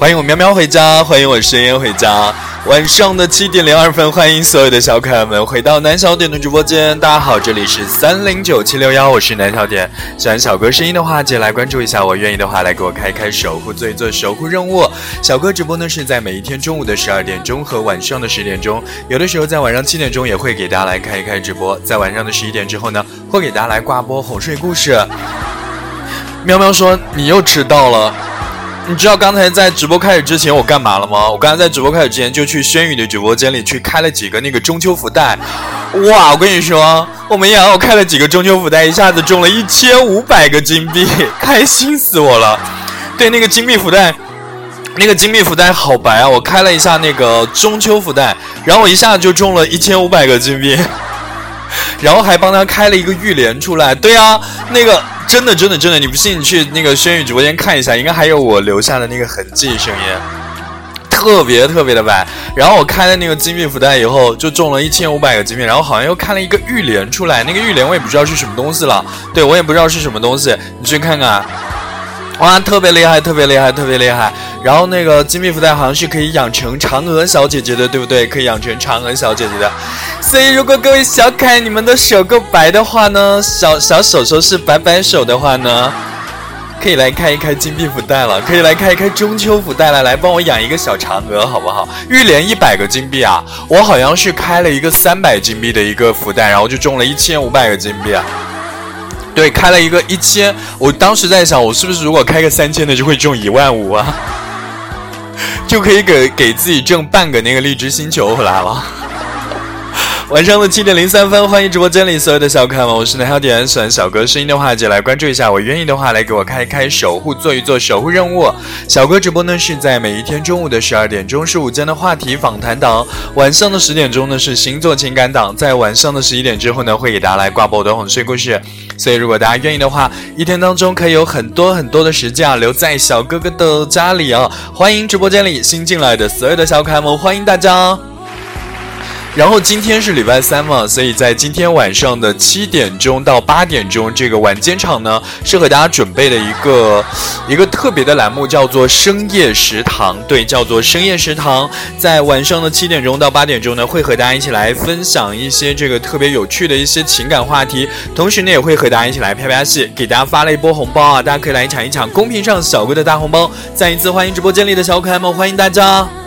欢迎我喵喵回家，欢迎我深渊回家。晚上的七点零二分，欢迎所有的小可爱们回到南小点的直播间。大家好，这里是三零九七六幺，我是南小点。喜欢小哥声音的话，记得来关注一下。我愿意的话，来给我开开守护，做一做守护任务。小哥直播呢是在每一天中午的十二点钟和晚上的十点钟，有的时候在晚上七点钟也会给大家来开一开直播。在晚上的十一点之后呢，会给大家来挂播哄睡故事。喵喵说你又迟到了。你知道刚才在直播开始之前我干嘛了吗？我刚才在直播开始之前就去轩宇的直播间里去开了几个那个中秋福袋，哇！我跟你说，我们也我开了几个中秋福袋，一下子中了一千五百个金币，开心死我了。对，那个金币福袋，那个金币福袋好白啊！我开了一下那个中秋福袋，然后我一下子就中了一千五百个金币，然后还帮他开了一个玉莲出来。对啊，那个。真的，真的，真的，你不信你去那个轩宇直播间看一下，应该还有我留下的那个痕迹声音，特别特别的白。然后我开了那个金币福袋以后，就中了一千五百个金币，然后好像又开了一个玉莲出来，那个玉莲我也不知道是什么东西了，对我也不知道是什么东西，你去看看。哇，特别厉害，特别厉害，特别厉害！然后那个金币福袋好像是可以养成嫦娥小姐姐的，对不对？可以养成嫦娥小姐姐的。所以如果各位小可爱你们的手够白的话呢，小小手手是白白手的话呢，可以来开一开金币福袋了，可以来开一开中秋福袋了，来帮我养一个小嫦娥好不好？玉莲一百个金币啊，我好像是开了一个三百金币的一个福袋，然后就中了一千五百个金币啊。对，开了一个一千，我当时在想，我是不是如果开个三千的就会中一万五啊？就可以给给自己挣半个那个荔枝星球回来了。晚上的七点零三分，欢迎直播间里所有的小可爱们，我是南小点，喜欢小哥声音的话就来关注一下，我愿意的话来给我开开守护，做一做守护任务。小哥直播呢是在每一天中午的十二点钟是午间的话题访谈档，晚上的十点钟呢是星座情感档，在晚上的十一点之后呢会给大家来挂播我的哄睡故事。所以如果大家愿意的话，一天当中可以有很多很多的时间啊留在小哥哥的家里啊，欢迎直播间里新进来的所有的小可爱们，欢迎大家。然后今天是礼拜三嘛，所以在今天晚上的七点钟到八点钟这个晚间场呢，是和大家准备的一个一个特别的栏目，叫做深夜食堂。对，叫做深夜食堂，在晚上的七点钟到八点钟呢，会和大家一起来分享一些这个特别有趣的一些情感话题，同时呢，也会和大家一起来拍拍戏，给大家发了一波红包啊，大家可以来抢一抢公屏上小哥的大红包。再一次欢迎直播间里的小可爱们，欢迎大家。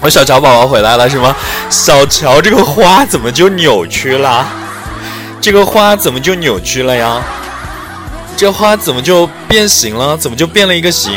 我小乔宝宝回来了是吗？小乔，这个花怎么就扭曲了？这个花怎么就扭曲了呀？这花怎么就变形了？怎么就变了一个形？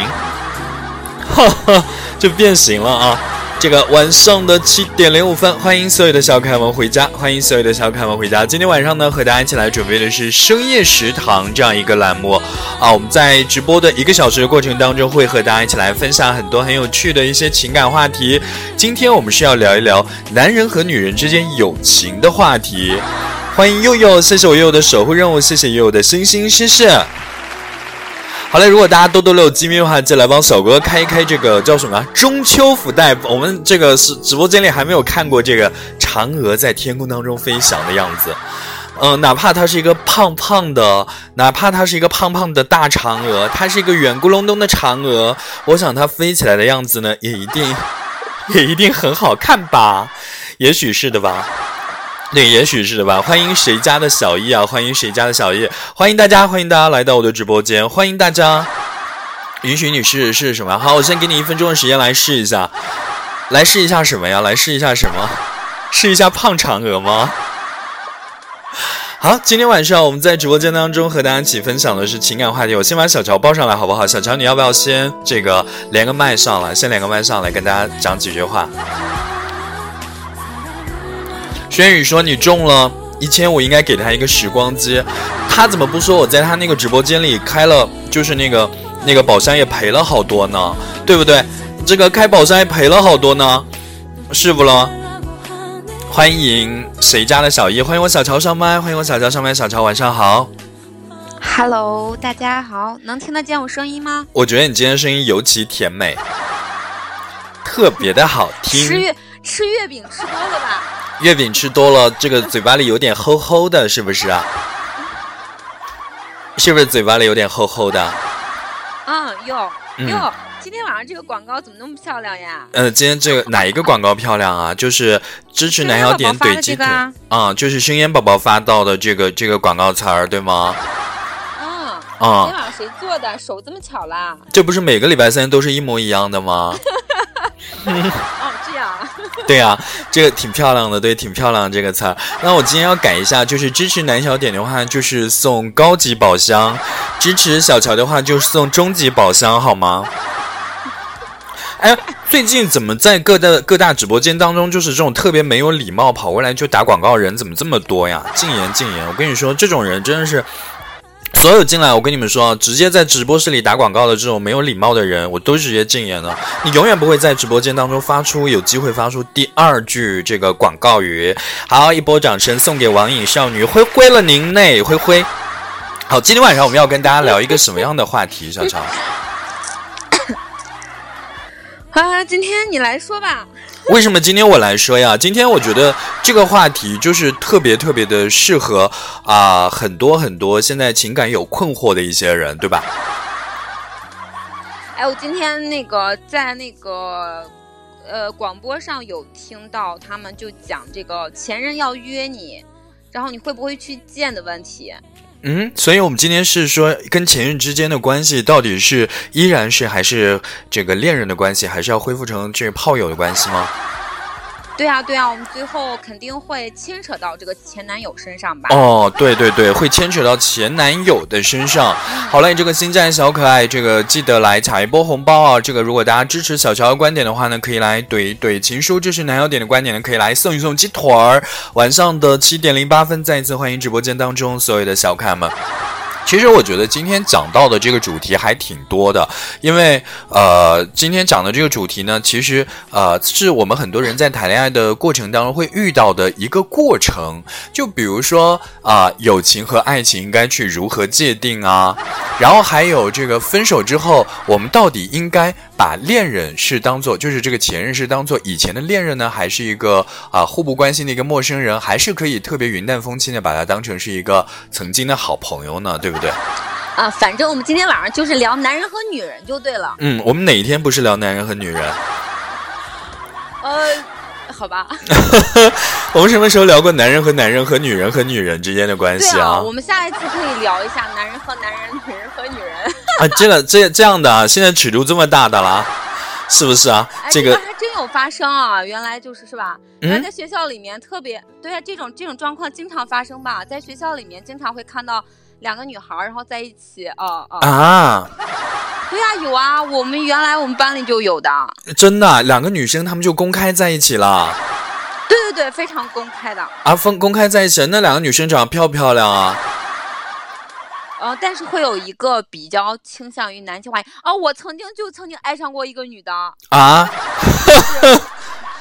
哈哈，就变形了啊！这个晚上的七点零五分，欢迎所有的小可爱们回家，欢迎所有的小可爱们回家。今天晚上呢，和大家一起来准备的是深夜食堂这样一个栏目啊。我们在直播的一个小时的过程当中，会和大家一起来分享很多很有趣的一些情感话题。今天我们是要聊一聊男人和女人之间友情的话题。欢迎佑佑，谢谢我佑佑的守护任务，谢谢佑佑的星星谢谢。好嘞，如果大家多多六机密的话，就来帮小哥开一开这个叫什么中秋福袋。我们这个是直播间里还没有看过这个嫦娥在天空当中飞翔的样子。嗯，哪怕它是一个胖胖的，哪怕它是一个胖胖的大嫦娥，它是一个圆咕隆咚的嫦娥，我想它飞起来的样子呢，也一定 也一定很好看吧？也许是的吧。对，也许是的吧。欢迎谁家的小易啊！欢迎谁家的小易！欢迎大家，欢迎大家来到我的直播间！欢迎大家，允许你试试什么？好，我先给你一分钟的时间来试一下，来试一下什么呀？来试一下什么？试一下胖嫦娥吗？好，今天晚上我们在直播间当中和大家一起分享的是情感话题。我先把小乔抱上来，好不好？小乔，你要不要先这个连个麦上来？先连个麦上来，跟大家讲几句话。轩宇说：“你中了一千五，应该给他一个时光机。他怎么不说我在他那个直播间里开了，就是那个那个宝箱也赔了好多呢？对不对？这个开宝箱也赔了好多呢，是不咯？欢迎谁家的小叶，欢迎我小乔上麦，欢迎我小乔上麦。小乔晚上好，Hello，大家好，能听得见我声音吗？我觉得你今天声音尤其甜美，特别的好听。吃月吃月饼吃多了吧？”月饼吃多了，这个嘴巴里有点齁齁的，是不是啊？是不是嘴巴里有点齁齁的？嗯哟，今天晚上这个广告怎么那么漂亮呀？呃，今天这个哪一个广告漂亮啊？就是支持南小点怼鸡腿啊、就是生烟宝宝发到的这个这个广告词儿，对吗？嗯，啊、今天晚上谁做的？手这么巧啦？这不是每个礼拜三都是一模一样的吗？哦，这样啊。对呀、这个挺漂亮的，对，挺漂亮的这个词儿。那我今天要改一下，就是支持南小点的话，就是送高级宝箱；支持小乔的话，就是送中级宝箱，好吗？哎，最近怎么在各大各大直播间当中，就是这种特别没有礼貌跑过来就打广告人，怎么这么多呀？禁言禁言！我跟你说，这种人真的是。所有进来，我跟你们说，直接在直播室里打广告的这种没有礼貌的人，我都直接禁言了。你永远不会在直播间当中发出有机会发出第二句这个广告语。好，一波掌声送给网瘾少女灰灰了您内灰灰。好，今天晚上我们要跟大家聊一个什么样的话题？小超，啊，今天你来说吧。为什么今天我来说呀？今天我觉得这个话题就是特别特别的适合啊、很多很多现在情感有困惑的一些人，对吧？哎，我今天那个在那个呃广播上有听到他们就讲这个前任要约你，然后你会不会去见的问题。嗯，所以我们今天是说跟前任之间的关系到底是依然是还是这个恋人的关系，还是要恢复成这个炮友的关系吗？对啊，对啊，我们最后肯定会牵扯到这个前男友身上吧？哦，对对对，会牵扯到前男友的身上。好嘞，这个星战小可爱，这个记得来抢一波红包啊！这个如果大家支持小乔的观点的话呢，可以来怼一怼情书；支持男友点的观点呢，可以来送一送鸡腿儿。晚上的七点零八分，再一次欢迎直播间当中所有的小可爱们。其实我觉得今天讲到的这个主题还挺多的，因为呃，今天讲的这个主题呢，其实呃是我们很多人在谈恋爱的过程当中会遇到的一个过程。就比如说啊、友情和爱情应该去如何界定啊？然后还有这个分手之后，我们到底应该把恋人是当做，就是这个前任是当做以前的恋人呢，还是一个啊、互不关心的一个陌生人，还是可以特别云淡风轻的把他当成是一个曾经的好朋友呢？对不对？啊，反正我们今天晚上就是聊男人和女人就对了。嗯，我们哪一天不是聊男人和女人？呃，好吧。我们什么时候聊过男人和男人和女人和女人之间的关系对啊，我们下一次可以聊一下男人和男人、女人。啊，这个这这样的啊，现在尺度这么大的啦，是不是啊？哎，这个个还真有发生啊！原来就是是吧？嗯原来在学校里面特别对啊，这种这种状况经常发生吧？在学校里面经常会看到两个女孩然后在一起，哦、哦、啊，对啊，有啊，我们原来我们班里就有的，真的，两个女生她们就公开在一起了对对对，非常公开的。啊，分公开在一起，那两个女生长得漂不漂亮啊？呃，但是会有一个比较倾向于男性化哦，我曾经就曾经爱上过一个女的，啊，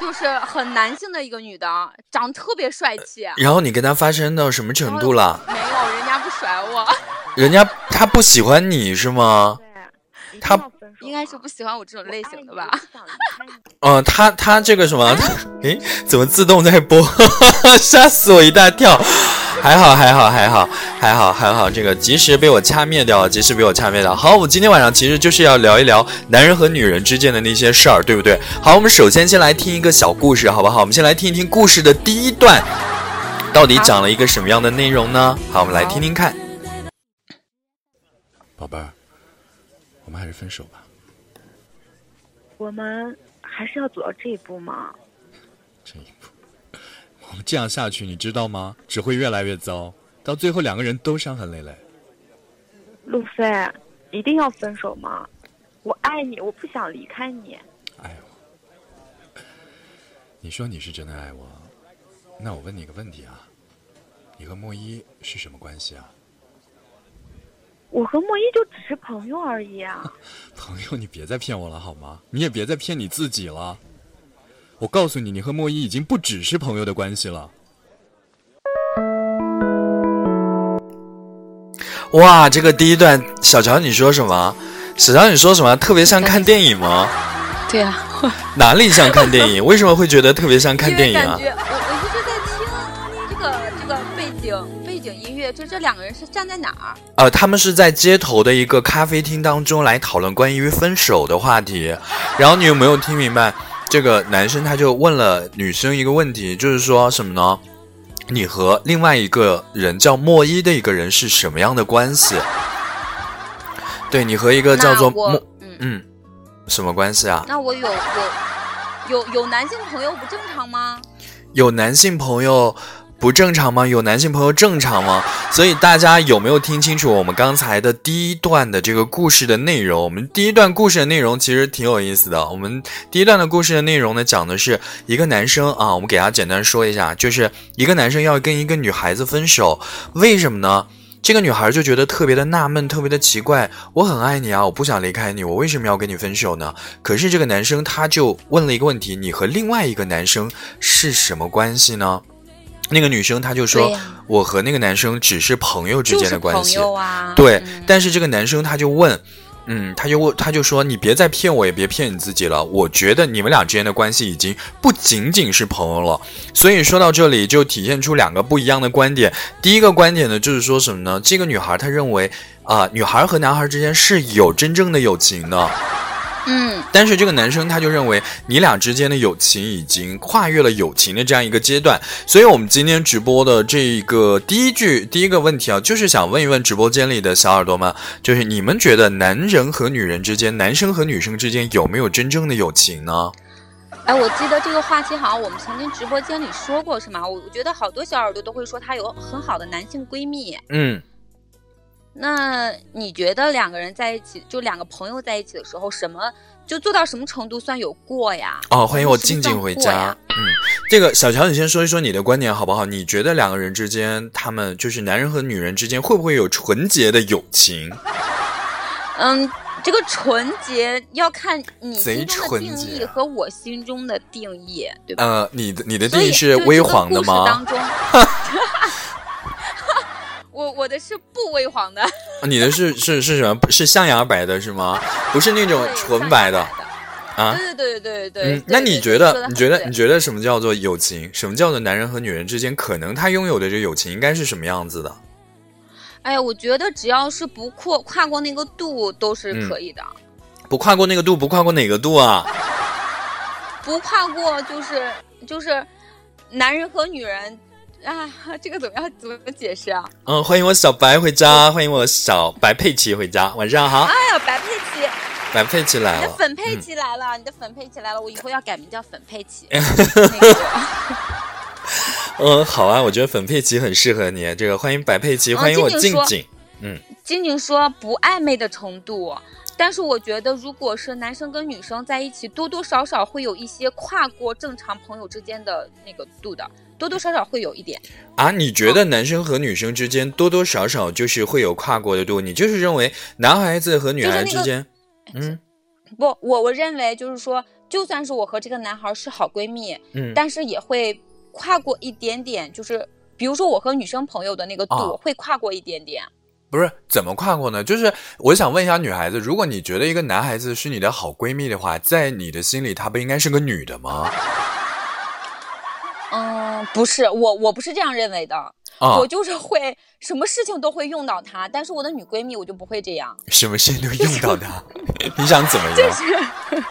就是很男性的一个女的，长得特别帅气。然后你跟她发生到什么程度了？没有，人家不甩我，人家他不喜欢你是吗？对，他应该是不喜欢我这种类型的吧？呃，他他这个什么？诶，怎么自动在播？吓死我一大跳！还好还好还好还好还好，这个及时被我掐灭掉了，及时被我掐灭掉。好，我们今天晚上其实就是要聊一聊男人和女人之间的那些事儿，对不对？好，我们首先先来听一个小故事，好不好？我们先来听一听故事的第一段，到底讲了一个什么样的内容呢？好，我们来听听看。宝贝儿，我们还是分手吧。我们还是要走到这一步吗？这一步，这样下去，你知道吗？只会越来越糟，到最后两个人都伤痕累累。路飞，一定要分手吗？我爱你，我不想离开你。爱我，你说你是真的爱我，那我问你个问题啊，你和莫一是什么关系啊？我和莫一就只是朋友而已啊。朋友，你别再骗我了好吗？你也别再骗你自己了。我告诉你，你和莫伊已经不只是朋友的关系了。哇，这个第一段，小乔你说什么？小乔你说什么？特别像看电影吗？对啊，哪里像看电影？为什么会觉得特别像看电影啊因为？感觉我我一直在听这个这个背景背景音乐，就，这这两个人是站在哪儿？呃，他们是在街头的一个咖啡厅当中来讨论关于分手的话题。然后你有没有听明白？这个男生他就问了女生一个问题，就是说什么呢？你和另外一个人叫莫一的一个人是什么样的关系？对你和一个叫做莫嗯，嗯什么关系啊？那我有有有有男性朋友不正常吗？有男性朋友不正常吗？有男性朋友正常吗？所以大家有没有听清楚我们刚才的第一段的这个故事的内容？我们第一段故事的内容其实挺有意思的。我们第一段的故事的内容呢，讲的是一个男生啊，我们给大家简单说一下，就是一个男生要跟一个女孩子分手，为什么呢？这个女孩就觉得特别的纳闷，特别的奇怪。我很爱你啊，我不想离开你，我为什么要跟你分手呢？可是这个男生他就问了一个问题：你和另外一个男生是什么关系呢？那个女生她就说：“对呀我和那个男生只是朋友之间的关系。友啊。对，嗯但是这个男生他就问，嗯，他就问，他就说，你别再骗我，也别骗你自己了。我觉得你们俩之间的关系已经不仅仅是朋友了。所以说到这里，就体现出两个不一样的观点。第一个观点呢，就是说什么呢？这个女孩她认为啊、女孩和男孩之间是有真正的友情的。嗯，但是这个男生他就认为你俩之间的友情已经跨越了友情的这样一个阶段，所以我们今天直播的这个第一句第一个问题啊，就是想问一问直播间里的小耳朵们，就是你们觉得男人和女人之间，男生和女生之间有没有真正的友情呢？哎，我记得这个话题好像我们曾经直播间里说过，是吗？我我觉得好多小耳朵都会说她有很好的男性闺蜜。嗯，那你觉得两个人在一起，就两个朋友在一起的时候，什么就做到什么程度算有过呀？哦，欢迎我静静回家。嗯，这个小乔，你先说一说你的观点好不好？你觉得两个人之间，他们就是男人和女人之间，会不会有纯洁的友情？嗯，这个纯洁要看你贼心中的定义和我心中的定义，对吧？呃，你的你的定义是微黄的吗？当中 我我的是不微黄的，你的是是是什么？是象牙白的是吗？不是那种纯白的啊？对对对对对对。嗯，那你觉说得你觉得你觉得什么叫做友情？什么叫做男人和女人之间可能他拥有的这个友情应该是什么样子的？哎呀，我觉得只要是不跨跨过那个度都是嗯可以的，不跨过那个度，不跨过哪个度啊？不跨过就是就是男人和女人。啊，这个怎么样？怎么解释啊？嗯，欢迎我小白回家，欢迎我小白佩奇回家，晚上好，哎呀，白佩奇，白佩奇来了你的了。粉佩奇来了，你的粉佩奇来了，我以后要改名叫粉佩奇。那 个嗯，好啊，我觉得粉佩奇很适合你。这个欢迎白佩奇，嗯欢迎我静静嗯。静静说不暧昧的程度，但是我觉得如果是男生跟女生在一起，多多少少会有一些跨过正常朋友之间的那个度的，多多少少会有一点。啊，你觉得男生和女生之间多多少少就是会有跨过的度？你就是认为男孩子和女孩之间，嗯不，我我认为就是说，就算是我和这个男孩是好闺蜜，嗯，但是也会跨过一点点，就是比如说我和女生朋友的那个度、啊会跨过一点点。不是怎么跨过呢？就是我想问一下女孩子，如果你觉得一个男孩子是你的好闺蜜的话，在你的心里，她不应该是个女的吗？嗯，不是，我我不是这样认为的，啊我，就是会什么事情都会用到它，但是我的女闺蜜我就不会这样。什么事情都用到它，你想怎么样？就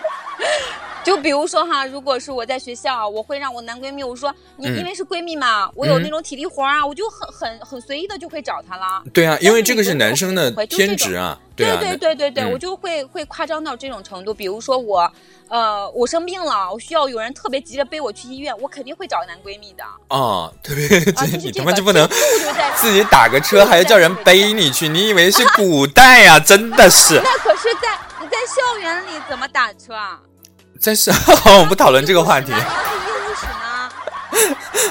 比如说哈，如果是我在学校，我会让我男闺蜜，我说你嗯因为是闺蜜嘛，我有嗯那种体力活啊，我就很很很随意的就会找他了。对啊，因为这个是男生的天职啊，对，对对对对，嗯我就会会夸张到这种程度。比如说我，呃，我生病了，我需要有人特别急着背我去医院，我肯定会找男闺蜜的。啊，特别，啊，就是你这个他妈就不能自己打个车还要叫人背你去？你以为是 古代呀、真的是。那可是在你在校园里怎么打车啊？在是，好，我们不讨论这个话题那。你要是呢？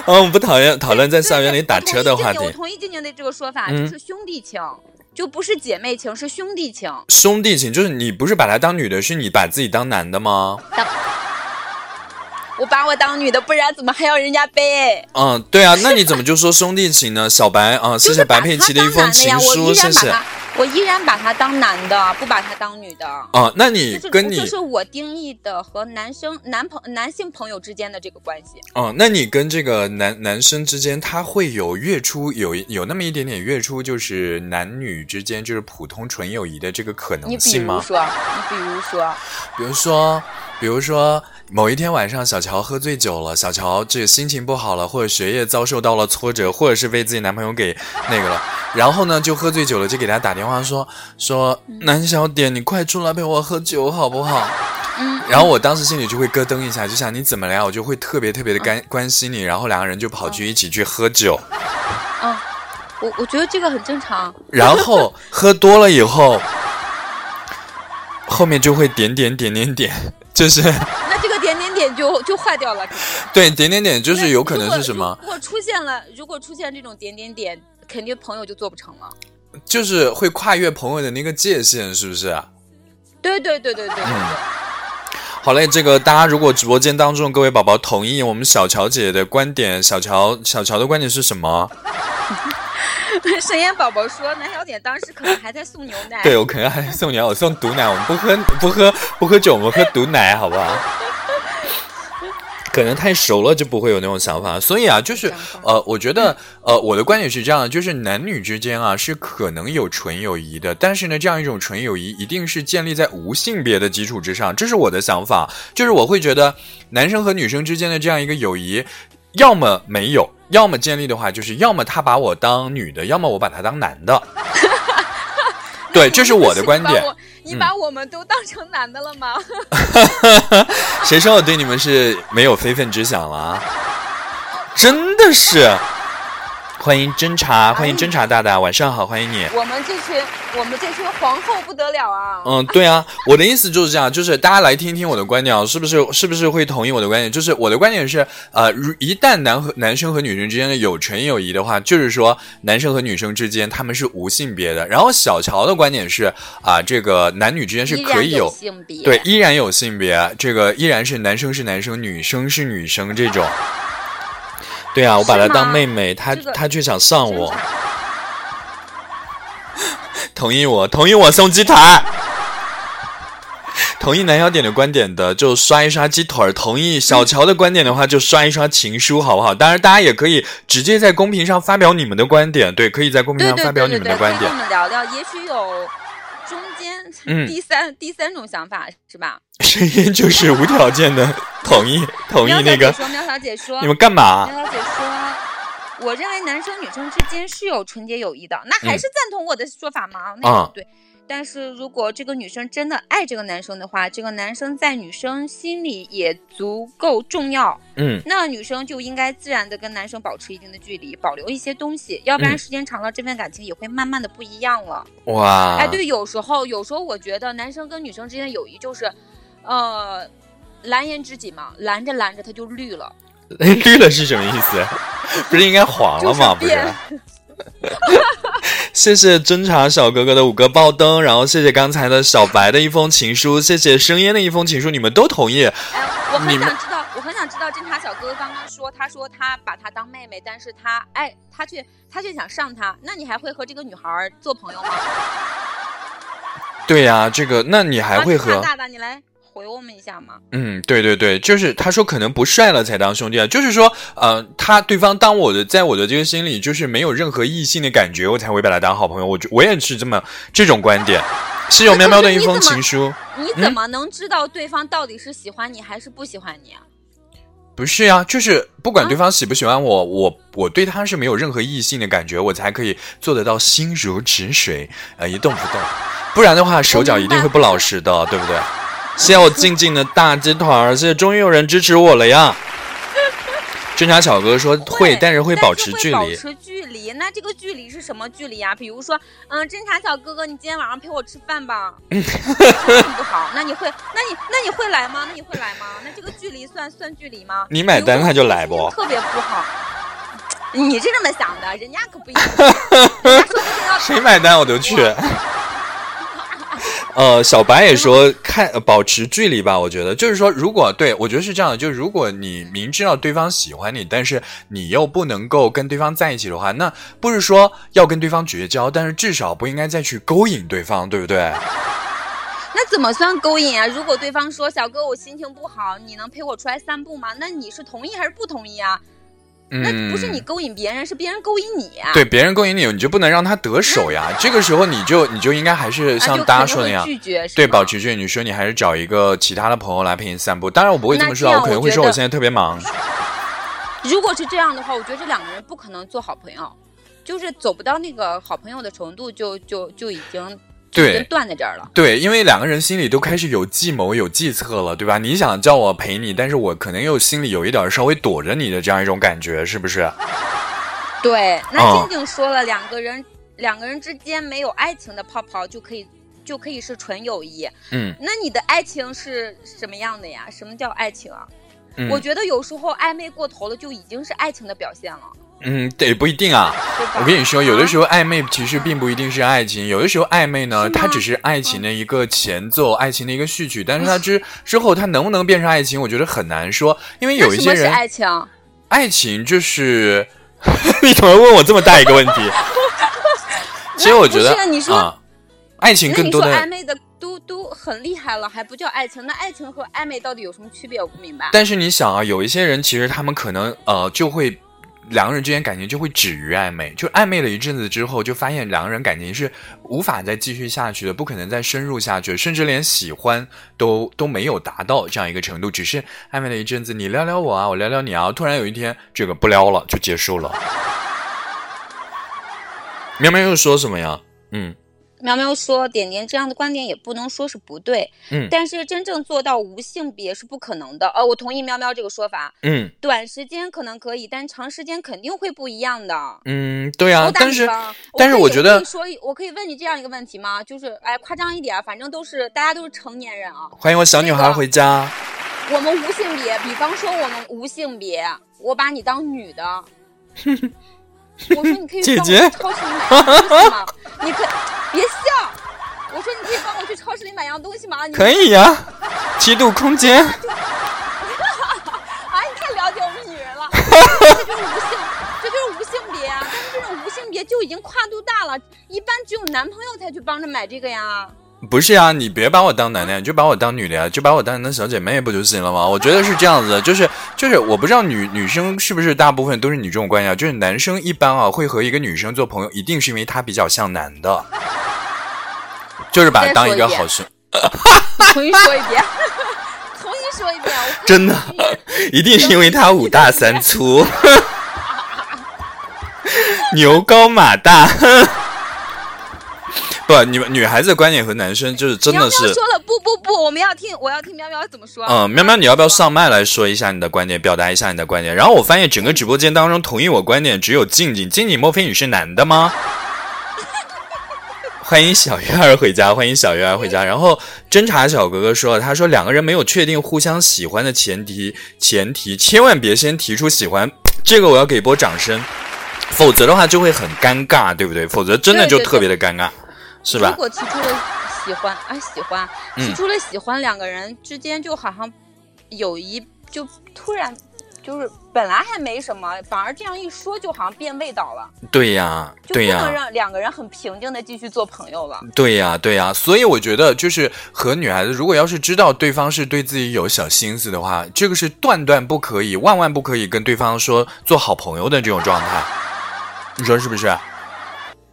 好，我们不讨论讨论在校园里打车的话题我。同意静静的这个说法，嗯就是兄弟情，就不是姐妹情，是兄弟情。兄弟情就是你不是把她当女的，是你把自己当男的吗？我把我当女的，不然怎么还要人家背？嗯，对啊，那你怎么就说兄弟情呢？小白啊，谢谢白佩奇的一封情书，谢谢。我依然把他，当男的，不把他当女的。啊，那你跟你就是我定义的和男生男朋男性朋友之间的这个关系。哦，那你跟这个男男生之间，他会有月初有有那么一点点月初，就是男女之间就是普通纯友谊的这个可能性吗？如说，你比如说，比如说，比如说某一天晚上，小乔喝醉酒了，小乔这个心情不好了，或者学业遭受到了挫折，或者是被自己男朋友给那个了，然后呢，就喝醉酒了，就给他打电话说说南小点，你快出来陪我喝酒好不好？嗯，然后我当时心里就会咯噔一下，就想你怎么了呀？我就会特别特别的关关心你，然后两个人就跑去一起去喝酒，嗯，我我觉得这个很正常。然后喝多了以后，后面就会点点点点点，就是 那这个点点点就就坏掉了。对点点点，就是有可能是什么？如果出现了，如果出现这种点点点，肯定朋友就做不成了。就是会跨越朋友的那个界限，是不是？对对对对对对对。好嘞，这个大家如果直播间当中各位宝宝同意我们小乔姐的观点，小乔小乔的观点是什么？沈岩宝宝说，南小点当时可能还在送牛奶。对我可能还在送牛奶，我送毒奶，我们不喝不喝不喝酒，我们喝毒奶，好不好？可能太熟了就不会有那种想法，所以啊，就是呃，我觉得呃，我的观点是这样的，就是男女之间啊是可能有纯友谊的，但是呢，这样一种纯友谊一定是建立在无性别的基础之上，这是我的想法，就是我会觉得男生和女生之间的这样一个友谊，要么没有，要么建立的话，就是要么他把我当女的，要么我把他当男的。对，这是我的观点。嗯你把我们都当成男的了吗？谁说我对你们是没有非分之想了啊？真的是，欢迎侦查，欢迎侦查大大，晚上好，欢迎你。我们这群，我们这群皇后不得了啊！嗯，对啊，我的意思就是这样，就是大家来听听我的观点啊，是不是？是不是会同意我的观点？就是我的观点是，呃，如一旦男和男生和女生之间的有纯友谊的话，就是说男生和女生之间他们是无性别的。然后小乔的观点是，啊、这个男女之间是可以有。性别，对，依然有性别，这个依然是男生是男生，女生是女生这种。对啊，我把她当妹妹，她这个她却想上我，同意我，同意我送鸡腿。同意南小点的观点的就刷一刷鸡腿儿，同意小乔的观点的话就刷一刷情书，好不好？当然，大家也可以直接在公屏上发表你们的观点，对，可以在公屏上发表你们的观点跟我。们聊聊，也许有嗯第三、第三种想法，是吧？声音 就是无条件的同意，同意那个小姐说，喵小姐说，你们干嘛？喵小姐说，我认为男生女生之间是有纯洁友谊的，那还是赞同我的说法吗？那啊个对。但是如果这个女生真的爱这个男生的话，这个男生在女生心里也足够重要，嗯，那女生就应该自然的跟男生保持一定的距离，保留一些东西，要不然嗯时间长了，这份感情也会慢慢的不一样了。哇，哎，对，有时候有时候我觉得男生跟女生之间的友谊就是，呃，蓝颜知己嘛，拦着拦着它就绿了，绿了是什么意思？不是应该黄了吗？不是。变 谢谢侦查小哥哥的五个爆灯，然后谢谢刚才的小白的一封情书，谢谢生烟的一封情书，你们都同意。哎，我很想知道，我很想知道侦查小哥哥刚刚说，他说他把她当妹妹，但是他哎他却他却想上她，那你还会和这个女孩做朋友吗？对呀、这个那你还啊会和？大大，你来回我们一下吗？嗯，对对对，就是他说可能不帅了才当兄弟啊，就是说，呃，他对方当我的，在我的这个心里就是没有任何异性的感觉，我才会把他当好朋友。我觉我也是这么这种观点。是有喵喵的一封情书，你嗯怎么能知道对方到底是喜欢你还是不喜欢你啊？不是呀、就是不管对方喜不喜欢我，我我对他是没有任何异性的感觉，我才可以做得到心如止水，呃，一动不动。不然的话，手脚一定会不老实的，对不对？谢谢我静静的大鸡腿儿，谢谢终于有人支持我了呀！侦查小哥说会，但是会保持距离。保持距离。那这个距离是什么距离呀、比如说，嗯，侦查小哥哥，你今天晚上陪我吃饭吧。不好，那你会，那你那你会来吗？那你会来吗？那这个距离算算距离吗？你买单他就来不特别不好。你是这么想的，人家可不一 定谁买单我都去。呃，小白也说看保持距离吧，我觉得就是说，如果对我觉得是这样的，就是如果你明知道对方喜欢你，但是你又不能够跟对方在一起的话，那不是说要跟对方绝交，但是至少不应该再去勾引对方，对不对？那怎么算勾引啊？如果对方说小哥我心情不好，你能陪我出来散步吗？那你是同意还是不同意啊？那不是你勾引别人，是别人勾引你啊。对，别人勾引你，你就不能让他得手呀。这个时候你就你就应该还是像大家说的那样，拒绝，对，保持距离。你说你还是找一个其他的朋友来陪你散步。当然我不会这么说，我可能会说我现在特别忙。如果是这样的话，我觉得这两个人不可能做好朋友，就是走不到那个好朋友的程度，就就就已经。对，断在这儿了。对，因为两个人心里都开始有计谋、有计策了，对吧？你想叫我陪你，但是我可能又心里有一点稍微躲着你的这样一种感觉，是不是？对，那静静说了，两个人两个人之间没有爱情的泡泡就可以就可以是纯友谊。嗯，那你的爱情是什么样的呀？什么叫爱情啊？我觉得有时候暧昧过头了，就已经是爱情的表现了。嗯，对，不一定啊。我跟你说，有的时候暧昧其实并不一定是爱情，有的时候暧昧呢，它只是爱情的一个前奏，爱情的一个序曲。但是它之之后，它能不能变成爱情，我觉得很难说。因为有一些人，爱情，爱情就是 你怎么问我这么大一个问题？其实我觉得，你说，爱情更多的暧昧的都都很厉害了，还不叫爱情？那爱情和暧昧到底有什么区别？我不明白。但是你想啊，有一些人其实他们可能呃就会。两个人之间感情就会止于暧昧，就暧昧了一阵子之后，就发现两个人感情是无法再继续下去的，不可能再深入下去，甚至连喜欢都都没有达到这样一个程度，只是暧昧了一阵子，你撩撩我啊，我撩撩你啊，突然有一天这个不撩了，就结束了。喵喵又说什么呀？嗯。苗苗说：“点点这样的观点也不能说是不对，嗯，但是真正做到无性别是不可能的。呃，我同意喵喵这个说法，嗯，短时间可能可以，但长时间肯定会不一样的。嗯，对啊，但是但是我觉得，说我可以问你这样一个问题吗？就是哎，夸张一点，反正都是大家都是成年人啊。欢迎我小女孩回家。我们无性别，比方说我们无性别，我把你当女的。”我说你可以超市里买样东西吗？你可别笑。我说你可以帮我去超市里买样东西吗？可以呀，七度空间。啊，你太了解我们女人了。这就是无性，这就是无性别啊！但是这种无性别就已经跨度大了，一般只有男朋友才去帮着买这个呀。不是呀，你别把我当男的，你就把我当女的呀，就把我当你的小姐妹不就行了吗？我觉得是这样子的，就是就是，我不知道女女生是不是大部分都是你这种关系啊？就是男生一般啊会和一个女生做朋友，一定是因为她比较像男的，就是把她当一个好兄。重新说一遍，重新说一遍，真的，一定是因为他五大三粗，牛高马大。不，你们女孩子的观点和男生就是真的是说了不不不，我们要听，我要听喵喵怎么说。嗯，喵喵，你要不要上麦来说一下你的观点，表达一下你的观点？然后我发现整个直播间当中同意我观点只有静静，静静，莫非你是男的吗？欢迎小鱼儿回家，欢迎小鱼儿回家。然后侦查小哥哥说，他说两个人没有确定互相喜欢的前提，前提千万别先提出喜欢，这个我要给一波掌声，否则的话就会很尴尬，对不对？否则真的就特别的尴尬。是吧？如果提出了喜欢啊，喜欢，提出了喜欢，两个人之间就好像友谊就突然就是本来还没什么，反而这样一说，就好像变味道了。对呀，对呀，不能让两个人很平静的继续做朋友了。对呀，对呀，所以我觉得就是和女孩子，如果要是知道对方是对自己有小心思的话，这个是断断不可以、万万不可以跟对方说做好朋友的这种状态。你说是不是？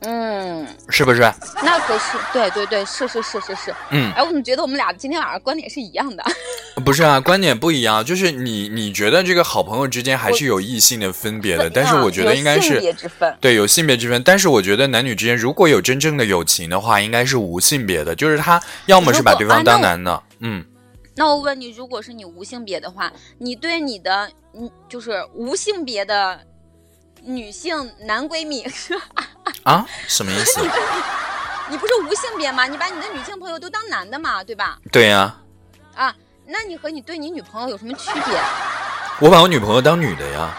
嗯，是不是？那可是，对对对，是是是是是。嗯，哎，我怎么觉得我们俩今天晚上观点是一样的？不是啊，观点不一样，就是你你觉得这个好朋友之间还是有异性的分别的，但是我觉得应该是性别之分。对，有性别之分，但是我觉得男女之间如果有真正的友情的话，应该是无性别的，就是他要么是把对方当男的，嗯。那我问你，如果是你无性别的话，你对你的嗯，就是无性别的。女性男闺蜜 啊？什么意思？你不是无性别吗？你把你的女性朋友都当男的嘛，对吧？对呀。啊，那你和你对你女朋友有什么区别？我把我女朋友当女的呀。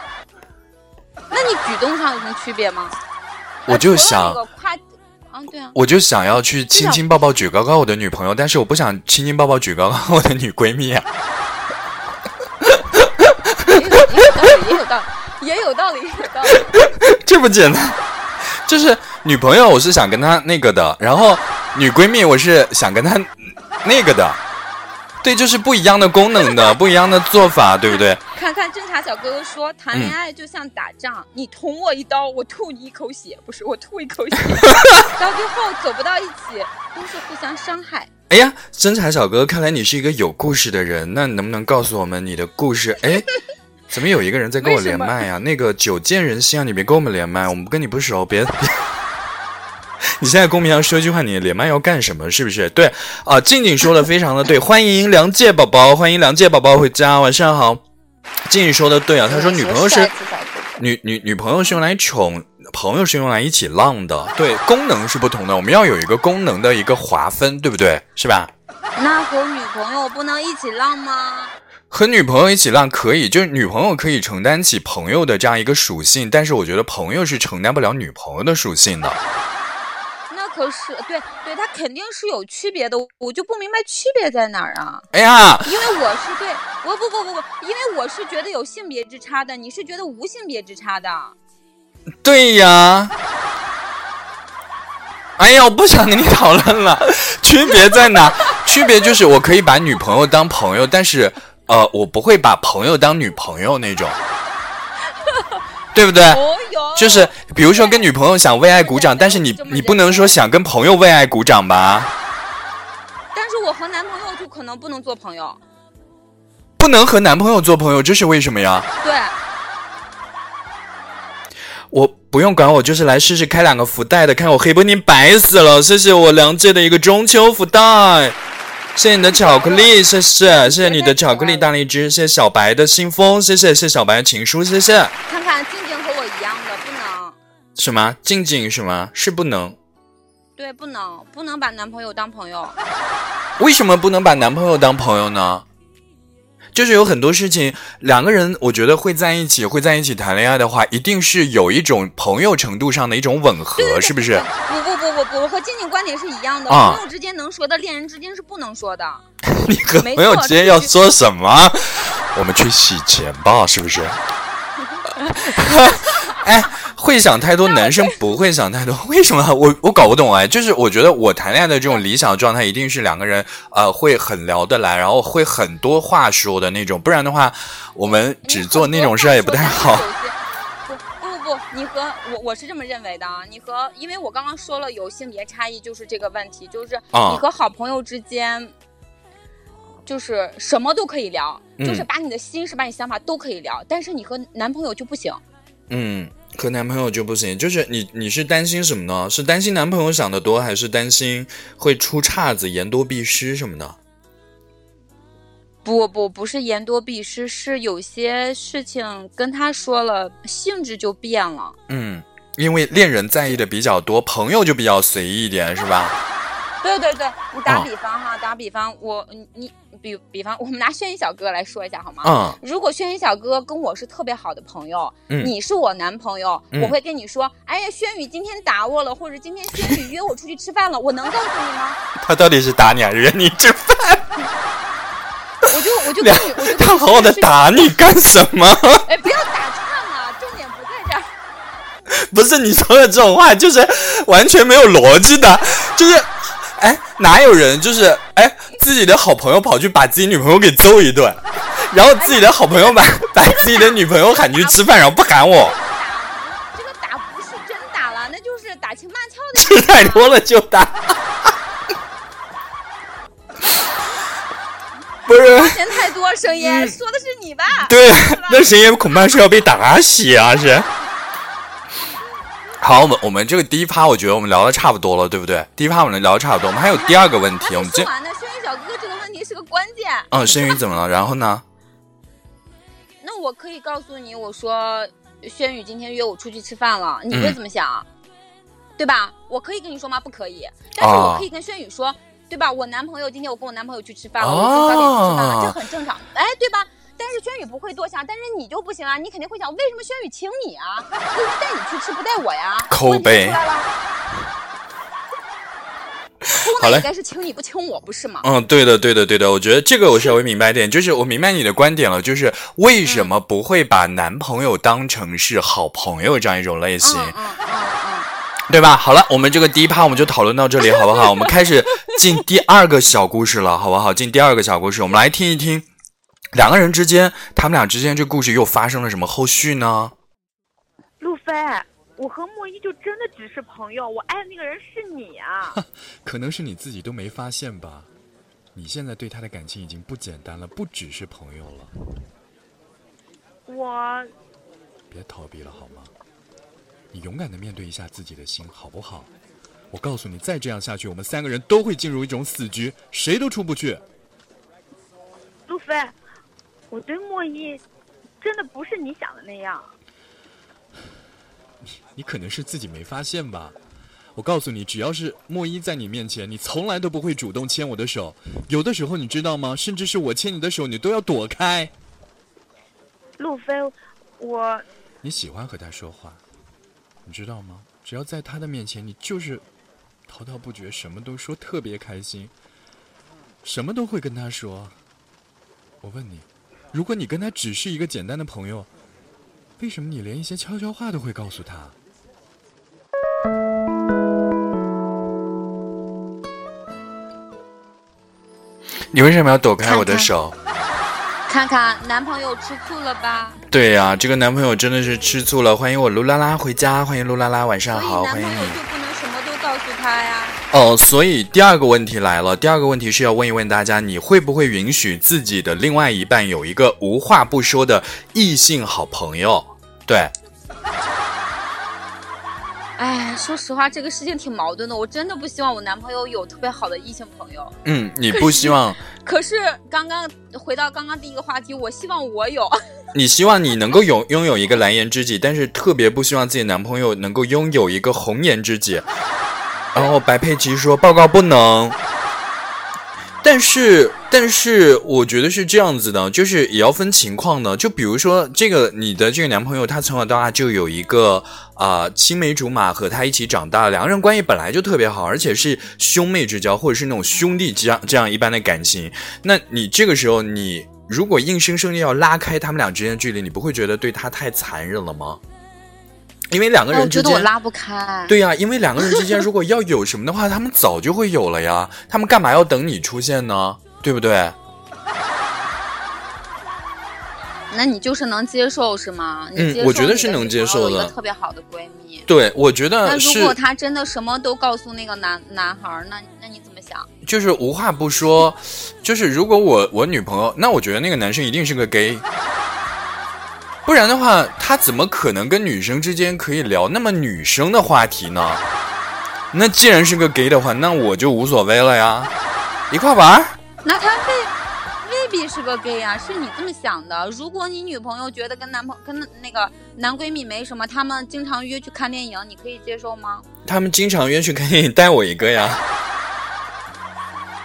那你举动上有什么区别吗？我就想夸啊，对啊，我就想要去亲亲抱抱举高高我的女朋友，但是我不想亲亲抱抱举高高我的女闺蜜啊。也有道理，也有道理，也有道理，有道理。这不简单，就是女朋友我是想跟她那个的，然后女闺蜜我是想跟她那个的，对，就是不一样的功能的，不一样的做法，对不对？看看侦查小哥哥说，谈恋爱就像打仗，你捅我一刀，我吐你一口血，不是 我吐一口血，到最后走不到一起，都是互相伤害。哎呀，侦查小哥，看来你是一个有故事的人，那能不能告诉我们你的故事？哎，怎么有一个人在跟我连麦呀、那个久见人心啊，你别跟我们连麦，我们跟你不熟，别。你现在公屏上说一句话，你连麦要干什么？是不是？对啊，静静说的非常的对，欢迎梁介宝宝，欢迎梁介宝宝回家，晚上好。静静说的对啊，他说女朋友是女女女朋友是用来宠，朋友是用来一起浪的，对，功能是不同的，我们要有一个功能的一个划分，对不对？是吧？那和女朋友不能一起浪吗？和女朋友一起浪可以，就是女朋友可以承担起朋友的这样一个属性，但是我觉得朋友是承担不了女朋友的属性的。那可是对对，他肯定是有区别的，我就不明白区别在哪儿啊？哎呀，因为我是对，我不不不不，因为我是觉得有性别之差的，你是觉得无性别之差的。对呀。哎呀，我不想跟你讨论了，区别在哪？区别就是我可以把女朋友当朋友，但是呃，我不会把朋友当女朋友那种，对不对？哦，就是比如说跟女朋友想为爱鼓掌，但是你你不能说想跟朋友为爱鼓掌吧？但是我和男朋友就可能不能做朋友。不能和男朋友做朋友，这是为什么呀？对，我不用管我，就是来试试开两个福袋的，看我黑不你白死了。谢谢我梁姐的一个中秋福袋，谢谢你的巧克力，谢谢谢谢你的巧克力大荔枝，谢谢小白的信封，谢谢谢谢小白的情书，谢谢。看看静静和我一样的，不能。什么静静什么是不能？对，不能，不能把男朋友当朋友。为什么不能把男朋友当朋友呢？就是有很多事情，两个人我觉得会在一起，会在一起谈恋爱的话，一定是有一种朋友程度上的一种吻合，是不是？不不不，我和静静观点是一样的。啊朋友之间能说的，恋人之间是不能说的。你和没朋友之间要说什么？我们去洗钱吧，是不是？哎，会想太多，男生不会想太多，为什么？我我搞不懂哎，就是我觉得我谈恋爱的这种理想状态，一定是两个人呃会很聊得来，然后会很多话说的那种，不然的话，我们只做那种事儿也不太好。你和我我是这么认为的啊。你和因为我刚刚说了有性别差异，就是这个问题，就是啊你和好朋友之间。就是什么都可以聊，嗯就是把你的心事、把你想法都可以聊，但是你和男朋友就不行。嗯，和男朋友就不行，就是你你是担心什么呢？是担心男朋友想的多，还是担心会出岔子、言多必失什么的？不不不是言多必失，是有些事情跟他说了，性质就变了。嗯，因为恋人在意的比较多，朋友就比较随意一点，是吧？对对对，你打啊比方哈，打比方，我你你比比方，我们拿轩宇小哥来说一下好吗？嗯如果轩宇小哥跟我是特别好的朋友，嗯你是我男朋友，嗯我会跟你说，哎呀，轩宇今天打我了，或者今天轩宇约我出去吃饭了，我能告诉你吗？他到底是打你还是约你吃饭？我就我就跟你，我就他好好的打你干什么？哎，不要打岔嘛，重点不在这儿。不是你说的这种话，就是完全没有逻辑的，就是，哎，哪有人就是哎自己的好朋友跑去把自己女朋友给揍一顿，然后自己的好朋友把把自己的女朋友喊去吃饭，然后不喊我，打这个打不是真打了，那就是打情骂俏的吃。太多了就打。不是，钱太多，声音、说的是你吧？对，那声音恐怕是要被打死啊！是。好，我们我们这个第一趴，我觉得我们聊的差不多了，对不对？第一趴我们聊的差不多，我们还有第二个问题，我们这完呢，轩宇小哥哥这个问题是个关键。嗯，轩宇怎么了？然后呢？那我可以告诉你，我说轩宇今天约我出去吃饭了，你会怎么想？对吧？我可以跟你说吗？不可以。但是我可以跟轩宇说，对吧？我男朋友今天我跟我男朋友去吃饭了，我跟早点去吃饭了，哦这很正常，哎，对吧？但是轩宇不会多想，但是你就不行啊，你肯定会想，为什么轩宇请你啊？为什么带你去吃不带我呀？抠问题就背出来了好嘞应该是请你不请我，不是吗？嗯，对的，对的，对的，我觉得这个我稍微明白一点，就是我明白你的观点了，就是为什么不会把男朋友当成是好朋友这样一种类型，嗯嗯嗯嗯，对吧？好了，我们这个第一趴我们就讨论到这里，好不好？我们开始进第二个小故事了，好不好？进第二个小故事，我们来听一听两个人之间，他们俩之间这故事又发生了什么后续呢？路飞，我和莫一就真的只是朋友，我爱的那个人是你啊！可能是你自己都没发现吧。你现在对他的感情已经不简单了，不只是朋友了。我别逃避了好吗？你勇敢的面对一下自己的心，好不好？我告诉你，再这样下去，我们三个人都会进入一种死局，谁都出不去。路飞，我对莫一真的不是你想的那样。你可能是自己没发现吧。我告诉你，只要是莫一在你面前，你从来都不会主动牵我的手。有的时候，你知道吗？甚至是我牵你的手，你都要躲开。路飞，我你喜欢和他说话，你知道吗？只要在他的面前，你就是滔滔不绝，什么都说，特别开心，什么都会跟他说。我问你，如果你跟他只是一个简单的朋友，为什么你连一些悄悄话都会告诉他？你为什么要躲开我的手？看看男朋友吃醋了吧？对呀、这个男朋友真的是吃醋了。欢迎我卢拉拉回家，欢迎卢拉拉，晚上好，欢迎你。男朋友就不能什么都告诉他呀？哦，所以第二个问题来了，第二个问题是要问一问大家，你会不会允许自己的另外一半有一个无话不说的异性好朋友？对，哎，说实话，这个事情挺矛盾的。我真的不希望我男朋友有特别好的异性朋友，嗯，你不希望，可是刚刚回到刚刚第一个话题，我希望我有。你希望你能够有拥有一个蓝颜知己，但是特别不希望自己男朋友能够拥有一个红颜知己。然后白佩奇说报告不能。但是，但是，我觉得是这样子的，就是也要分情况的。就比如说，这个你的这个男朋友，他从小到大就有一个啊、呃青梅竹马和他一起长大，两个人关系本来就特别好，而且是兄妹之交，或者是那种兄弟这样这样一般的感情。那你这个时候，你如果硬生生的要拉开他们俩之间的距离，你不会觉得对他太残忍了吗？因为两个人之间，觉得我拉不开。对呀、因为两个人之间如果要有什么的话，他们早就会有了呀。他们干嘛要等你出现呢？对不对？那你就是能接受是吗？你嗯我觉得是能接受的有一个特别好的闺蜜。对，我觉得那如果他真的什么都告诉那个男男孩儿，那那你怎么想？就是无话不说，就是如果我我女朋友，那我觉得那个男生一定是个 gay，不然的话，他怎么可能跟女生之间可以聊那么女生的话题呢？那既然是个 gay 的话，那我就无所谓了呀，一块玩儿。那他未未必是个 gay 啊，是你这么想的。如果你女朋友觉得跟男朋跟那个男闺蜜没什么，他们经常约去看电影，你可以接受吗？他们经常约去看电影，带我一个呀。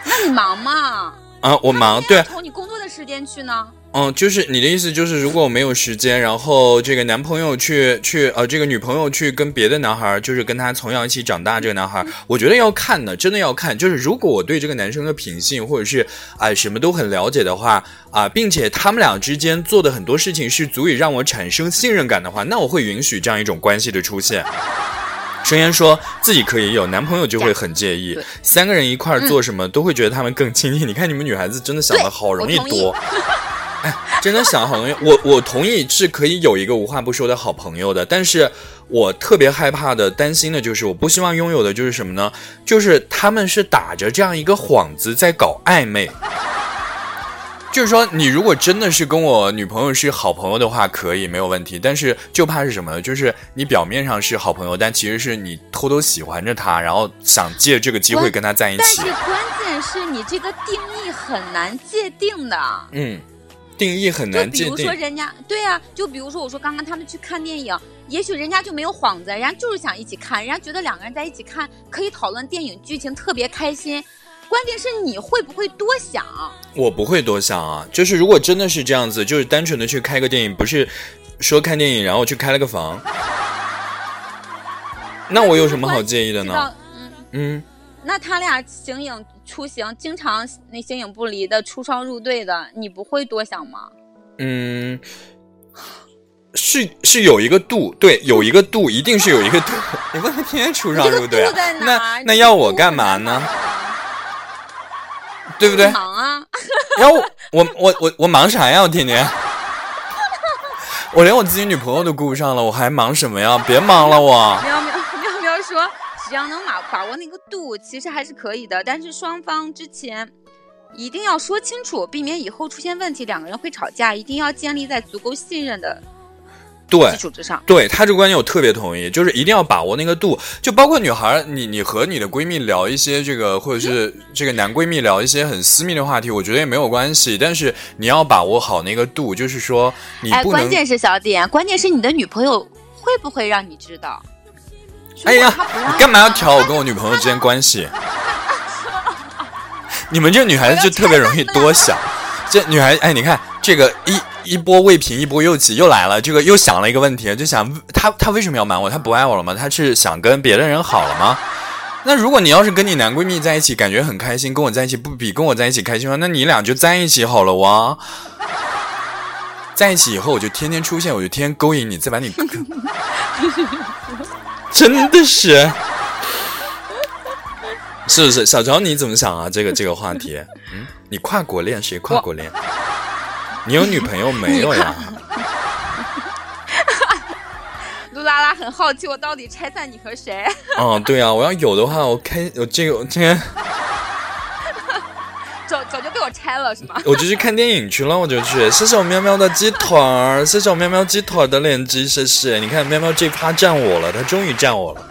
那你忙吗？啊，我忙，对，从你工作的时间去呢？嗯，就是你的意思就是，如果我没有时间，然后这个男朋友去去呃，这个女朋友去跟别的男孩儿，就是跟他从小一起长大这个男孩儿，我觉得要看的，真的要看。就是如果我对这个男生的品性或者是啊、什么都很了解的话啊、并且他们俩之间做的很多事情是足以让我产生信任感的话，那我会允许这样一种关系的出现。声言说自己可以有男朋友就会很介意，三个人一块儿做什么、都会觉得他们更亲近。你看你们女孩子真的想的好容易多。哎，真的想好容易。我我同意是可以有一个无话不说的好朋友的，但是我特别害怕的、担心的就是，我不希望拥有的就是什么呢？就是他们是打着这样一个幌子在搞暧昧。就是说，你如果真的是跟我女朋友是好朋友的话，可以没有问题。但是就怕是什么呢？就是你表面上是好朋友，但其实是你偷偷喜欢着她，然后想借这个机会跟她在一起但是。关键是你这个定义很难界定的。嗯，定义很难界定就比如说。人家对啊，就比如说我说刚刚他们去看电影，也许人家就没有幌子，人家就是想一起看，人家觉得两个人在一起看可以讨论电影剧情，特别开心。关键是你会不会多想？我不会多想啊，就是如果真的是这样子，就是单纯的去开个电影，不是说看电影然后去开了个房，那我有什么好介意的呢？嗯，嗯，那他俩形影出行，经常那形影不离的出双入对的，你不会多想吗？嗯，是是有一个度，对，有一个度，一定是有一个度。你不能天天出双入对、那那要我干嘛呢？对不对？忙啊，然后我我我我忙啥呀？我天天，我连我自己女朋友都顾不上了，我还忙什么呀？别忙了我。喵喵喵喵说，只要能把把握那个度，其实还是可以的。但是双方之前一定要说清楚，避免以后出现问题，两个人会吵架。一定要建立在足够信任的对基础之上。对他这个观点我特别同意，就是一定要把握那个度，就包括女孩，你你和你的闺蜜聊一些这个，或者是这个男闺蜜聊一些很私密的话题，我觉得也没有关系，但是你要把握好那个度，就是说你哎，不能关键是小点，关键是你的女朋友会不会让你知道？哎呀你干嘛要挑我跟我女朋友之间关系？你们这女孩子就特别容易多想，这女孩哎，你看这个一一波未平一波又起，又来了，这个又想了一个问题，就想她她为什么要瞒我？她不爱我了吗？她是想跟别的人好了吗？那如果你要是跟你男闺蜜在一起，感觉很开心，跟我在一起不比跟我在一起开心吗？那你俩就在一起好了哇。在一起以后，我就天天出现，我就天天勾引你，再把你，真的是，是不是？小乔你怎么想啊？这个这个话题，嗯，你跨国恋谁跨国恋？你有女朋友没有呀？露拉拉很好奇，我到底拆散你和谁？嗯，对啊，我要有的话，我开我这个我今天早早就被我拆了是吗？我就去看电影去了，我就去。谢谢我喵喵的鸡腿儿，谢谢我喵喵鸡腿儿的链接，谢谢。你看喵喵这趴占我了，他终于占我了。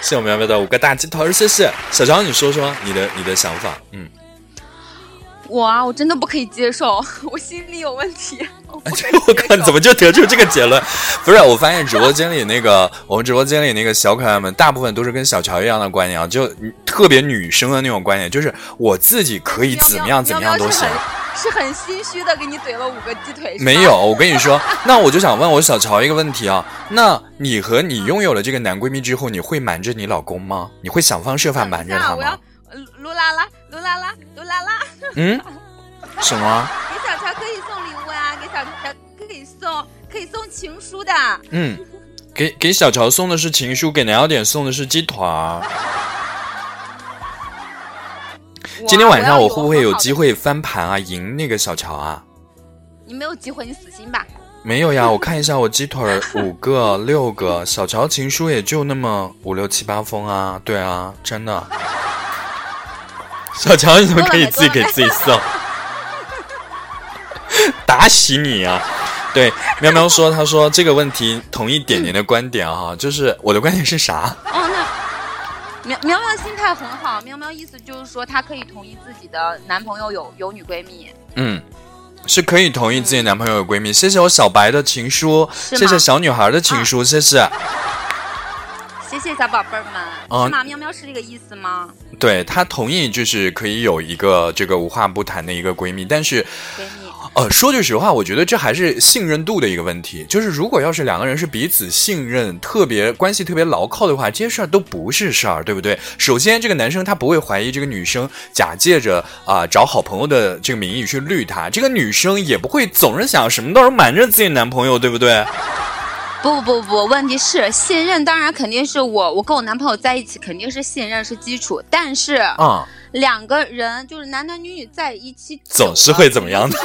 谢谢我喵喵的五个大鸡腿儿，谢谢。小乔，你说说你的你的想法，嗯。我啊，我真的不可以接受，我心里有问题。我靠，怎么就得出这个结论？不是，我发现直播间里那个，我们直播间里那个小可爱们，大部分都是跟小乔一样的观念啊，就特别女生的那种观念，就是我自己可以怎么样怎么样都行。是很心虚的，给你怼了五个鸡腿。没有，我跟你说，那我就想问我小乔一个问题啊，那你和你拥有了这个男闺蜜之后，你会瞒着你老公吗？你会想方设法瞒着他那我要吗？呃噜啦啦，噜啦啦，噜啦啦，嗯，什么？给小乔可以送礼物啊，给小乔可以送可以送情书的。嗯，给给小乔送的是情书，给南小点送的是鸡腿儿。今天晚上我会不会有机？会翻盘啊，赢那个小乔啊？你没有机会，你死心吧。没有呀，我看一下我鸡腿儿 五个、六个，小乔情书也就那么五六七八封啊。对啊，真的。小乔，你怎么可以自己给自己送？打死你啊！对，喵喵说，他说这个问题同意点点的观点哈、就是我的观点是啥？哦，那苗苗苗心态很好，喵喵意思就是说她可以同意自己的男朋友有有女闺蜜。嗯，是可以同意自己男朋友有闺蜜。谢谢我小白的情书，谢谢小女孩的情书，谢谢。谢谢小宝贝儿们，哦是吗？喵喵是这个意思吗？对她同意，就是可以有一个这个无话不谈的一个闺蜜，但是。闺蜜，呃，说句实话，我觉得这还是信任度的一个问题。就是如果要是两个人是彼此信任、特别关系特别牢靠的话，这些事儿都不是事儿，对不对？首先，这个男生他不会怀疑这个女生假借着啊、找好朋友的这个名义去绿他，这个女生也不会总是想什么都是瞒着自己男朋友，对不对？不不不，问题是信任，当然肯定是我我跟我男朋友在一起肯定是信任是基础，但是啊、两个人就是男男女女在一起总是会怎么样的？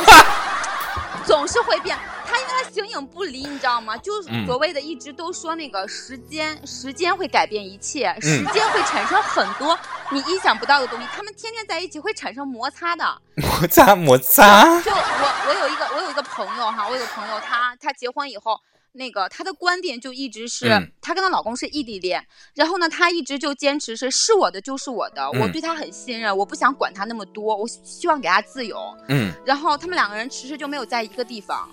总是会变。他因为他形影不离，你知道吗？就所谓的一直都说那个时间，时间会改变一切，嗯时间会产生很多你意想不到的东西。他们天天在一起会产生摩擦的。摩擦摩擦，就我我有一个我有一个朋友哈，我有个朋友，他他结婚以后，那个她的观点就一直是，嗯她跟她老公是异地恋，然后呢，她一直就坚持是是我的就是我的，我嗯对她很信任，我不想管她那么多，我希望给她自由。嗯然后他们两个人迟迟就没有在一个地方，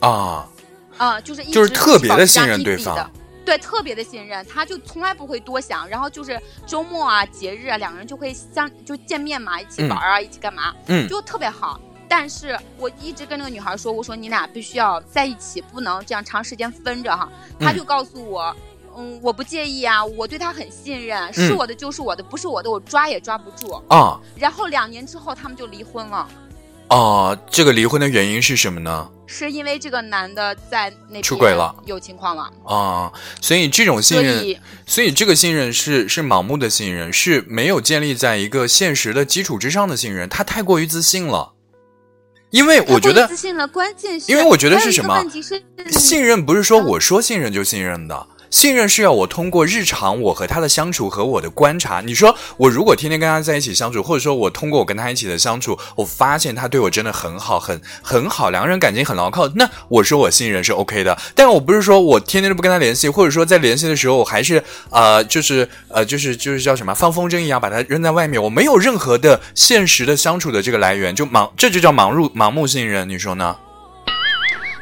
啊，啊、就是一直就是特别的信任对方。对，特别的信任，他就从来不会多想，然后就是周末啊、节日啊，两个人就会相就见面嘛，一起玩啊，一起干嘛，嗯就特别好。但是我一直跟那个女孩说，我说你俩必须要在一起，不能这样长时间分着哈。她嗯就告诉我，嗯，我不介意啊，我对他很信任，是嗯我的就是我的，不是我的我抓也抓不住。啊然后两年之后他们就离婚了，啊，这个离婚的原因是什么呢？是因为这个男的在那边出轨了，有情况了，啊，所以这种信所任，以所以这个信任是是盲目的信任，是没有建立在一个现实的基础之上的信任，他太过于自信了。因为我觉得自信了，关键是因为我觉得是什么？信任不是说嗯。我说信任就信任的，信任是要我通过日常我和他的相处和我的观察。你说我如果天天跟他在一起相处，或者说我通过我跟他一起的相处，我发现他对我真的很好，很很好，两个人感情很牢靠，那我说我信任是 OK 的。但我不是说我天天都不跟他联系，或者说在联系的时候我还是呃就是呃就是就是叫什么放风筝一样把他扔在外面，我没有任何的现实的相处的这个来源，就盲这就叫盲入盲目信任，你说呢？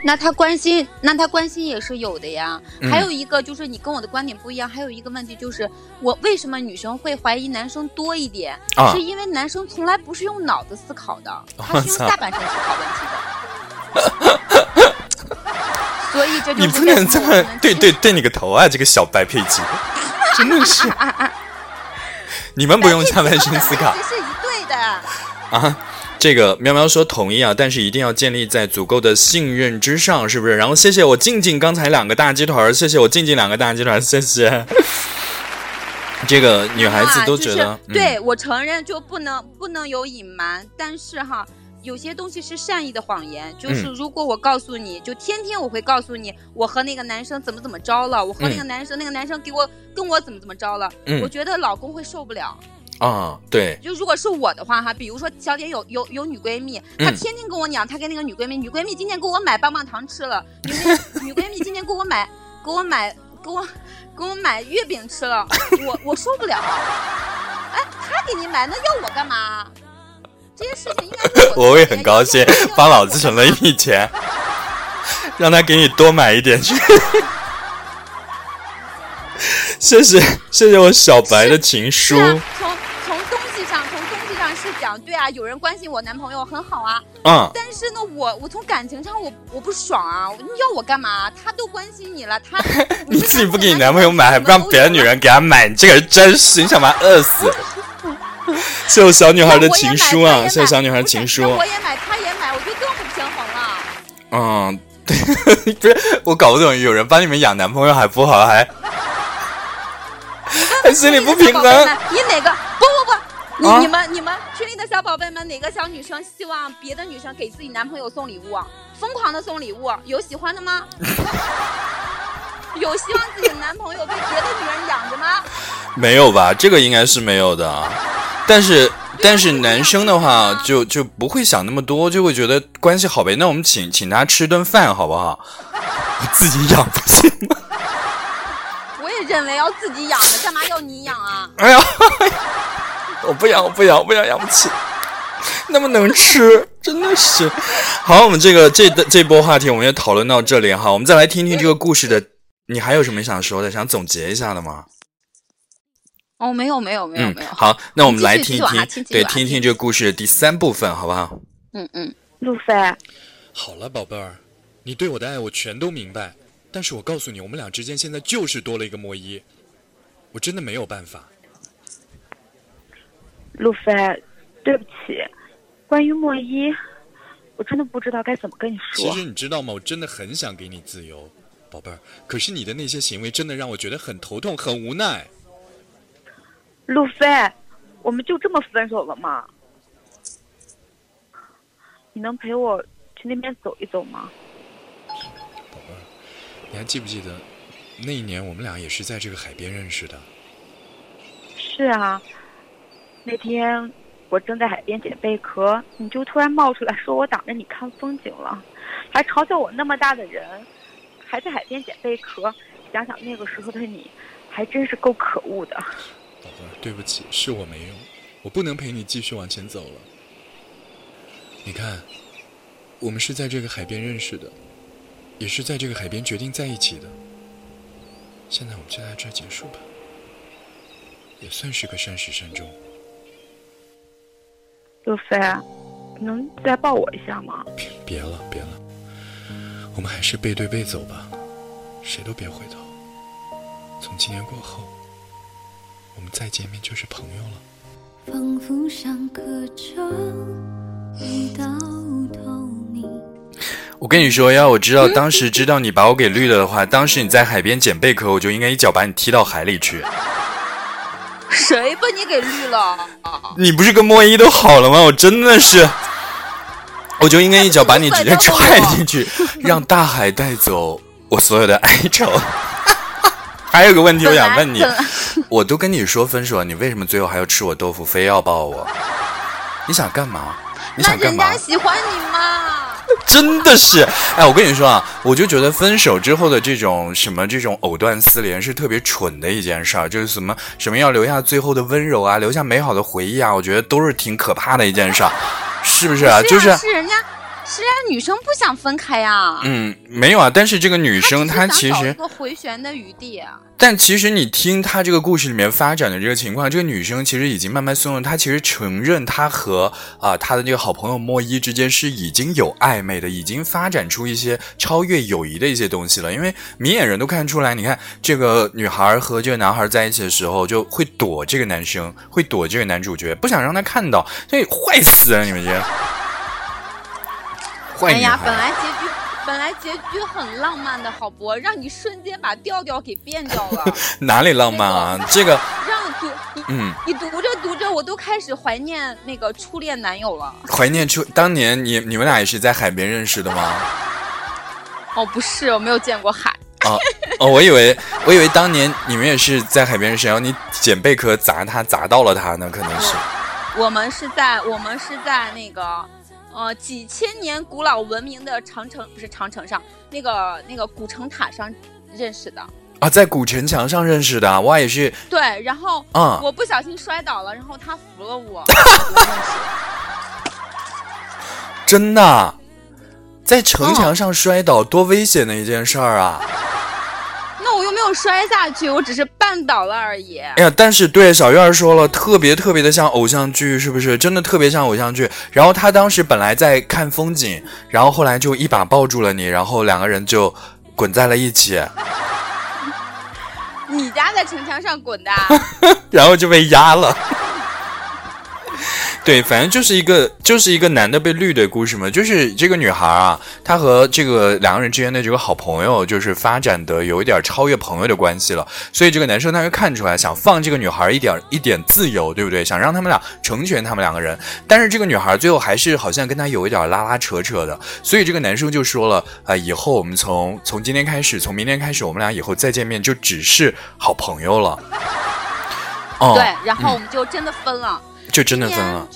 那他关心，那他关心也是有的呀。嗯还有一个就是你跟我的观点不一样，还有一个问题就是我为什么女生会怀疑男生多一点？啊是因为男生从来不是用脑子思考的，他是用下半身思考问题的。所以这就是你不能这么对对对你个头啊！这个小白佩奇，真的是，你们不用下半身思 考这是一对的。啊。这个喵喵说同意啊，但是一定要建立在足够的信任之上，是不是？然后谢谢我静静刚才两个大鸡腿儿，谢谢我静静两个大鸡腿儿，谢谢。这个女孩子都觉得，啊就是、对我承认就不能不能有隐瞒，但是哈。有些东西是善意的谎言，就是嗯如果我告诉你，就天天我会告诉你，我和那个男生怎么怎么着了，我和那个男生，那个男生给我跟我怎么怎么着了，嗯我觉得老公会受不了。啊，对，就如果是我的话哈，比如说小姐有有有女闺蜜，她嗯天天跟我讲，她跟那个女闺蜜，女闺蜜今天给我买棒棒糖吃了，女闺女闺蜜今天给我买给我买给我给我买月饼吃了，我我受不了。哎，她给你买，那要我干嘛？这些事情应该是我我会很高兴，帮老子省了一笔钱，让他给你多买一点去。谢谢谢谢我小白的情书对啊，有人关心我男朋友很好啊，嗯，但是呢，我我从感情上我我不爽啊！你要我干嘛？他都关心你了，他 你自己不给你男朋友买，还不让别的女人给他买，你这个人真是你想把他饿死。谢谢我小女孩的情书啊，谢谢小女孩的情书。我也买，他也买，我就更不平衡了。嗯，对，不是我搞不懂，有人帮你们养男朋友还不好，还还心里不平衡。你哪个？不啊你们你们群里的小宝贝们，哪个小女生希望别的女生给自己男朋友送礼物啊？疯狂的送礼物，有喜欢的吗？有希望自己的男朋友被别的女人养着吗？没有吧？这个应该是没有的。但是但是男生的话就就不会想那么多，就会觉得关系好呗。那我们请请他吃顿饭好不好？我 自己养不行吗？我也认为要自己养的，干嘛要你养啊？哎呀，我不养，我不养，我不养，养不起。那么能吃，真的是。好，我们这个这这波话题我们也讨论到这里哈，我们再来听听这个故事的。你还有什么想说的，想总结一下的吗？哦，没有没有没有没有。嗯，好，那我们来听一听，对，听一听这个故事的第三部分，好不好？嗯嗯，路飞，好了，宝贝儿，你对我的爱我全都明白，但是我告诉你，我们俩之间现在就是多了一个莫伊，我真的没有办法。路飞，对不起，关于莫伊，我真的不知道该怎么跟你说。其实你知道吗？我真的很想给你自由，宝贝儿。可是你的那些行为真的让我觉得很头痛，很无奈。路飞，我们就这么分手了吗？你能陪我去那边走一走吗？宝贝儿，你还记不记得那一年我们俩也是在这个海边认识的？是啊，那天我正在海边捡贝壳，你就突然冒出来说我挡着你看风景了，还嘲笑我那么大的人还在海边捡贝壳。想想那个时候的你，还真是够可恶的。宝贝，对不起，是我没用，我不能陪你继续往前走了。你看，我们是在这个海边认识的，也是在这个海边决定在一起的。现在我们就在这结束吧，也算是个善始善终。路飞，能再抱我一下吗？别别了，别了，我们还是背对背走吧，谁都别回头。从今年过后，我们再见面就是朋友了。仿佛上刻着一道透明。我跟你说，要我知道当时知道你把我给绿了的话，当时你在海边捡贝壳，我就应该一脚把你踢到海里去。谁把你给绿了？你不是跟莫一都好了吗？我真的是，我就应该一脚把你直接踹进去，让大海带走我所有的哀愁。还有个问题，我想问你，我都跟你说分手了，你为什么最后还要吃我豆腐，非要抱我？你想干嘛？你那想干嘛人家？喜欢你嘛？真的是，哎，我跟你说啊，我就觉得分手之后的这种什么这种藕断丝连是特别蠢的一件事儿，就是什么什么要留下最后的温柔啊，留下美好的回忆啊，我觉得都是挺可怕的一件事儿，是不是啊？就是是人家，是啊女生不想分开呀。嗯，没有啊，但是这个女生她其实，个回旋的余地啊。但其实你听她这个故事里面发展的这个情况，这个女生其实已经慢慢松了，她其实承认她和啊、她的这个好朋友莫伊之间是已经有暧昧的，已经发展出一些超越友谊的一些东西了。因为明眼人都看出来，你看这个女孩和这个男孩在一起的时候，就会躲这个男生，会躲这个男主角，不想让他看到，所以坏死了你们这。坏女哎呀，本来结局本来结局很浪漫的，好不？让你瞬间把调调给变掉了，哪里浪漫啊？这个，让读你嗯。你读着读着，我都开始怀念那个初恋男友了。怀念初当年你你们俩也是在海边认识的吗？哦，不是，我没有见过海。哦哦，我以为我以为当年你们也是在海边认识，然后你捡贝壳砸他，砸到了他呢，可能是。我们是在我们是在那个呃几千年古老文明的长城不是长城上那个那个古城塔上认识的。啊，在古城墙上认识的，我，也是对，然后啊我不小心摔倒了，然后他扶了我。真的啊，在城墙上摔倒，多危险的一件事儿啊！那我又没有摔下去，我只是绊倒了而已。哎呀，但是对小月儿说了，特别特别的像偶像剧，是不是？真的特别像偶像剧。然后他当时本来在看风景，然后后来就一把抱住了你，然后两个人就滚在了一起，你家在城墙上滚的？然后就被压了。对，反正就是一个就是一个男的被绿的故事嘛，就是这个女孩啊，她和这个两个人之间的这个好朋友，就是发展的有一点超越朋友的关系了，所以这个男生他就看出来，想放这个女孩一点一点自由，对不对？想让他们俩成全他们两个人，但是这个女孩最后还是好像跟他有一点拉拉扯扯的，所以这个男生就说了，啊、以后我们从从今天开始，从明天开始，我们俩以后再见面就只是好朋友了。对，然后我们就真的分了。就真的分了。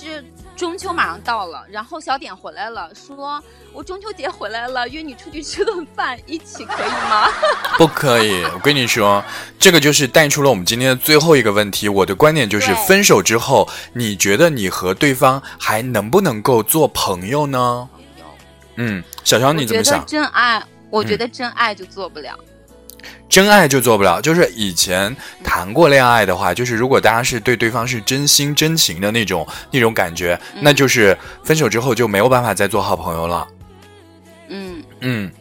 中秋马上到了，然后小点回来了，说我中秋节回来了，约你出去吃顿饭，一起可以吗？不可以，我跟你说，这个就是带出了我们今天的最后一个问题。我的观点就是，分手之后，你觉得你和对方还能不能够做朋友呢？嗯，小乔你我觉得怎么想？真爱，我觉嗯得真爱就做不了。真爱就做不了，就是以前谈过恋爱的话，就是如果大家是对对方是真心真情的那种那种感觉，嗯那就是分手之后就没有办法再做好朋友了。嗯，嗯，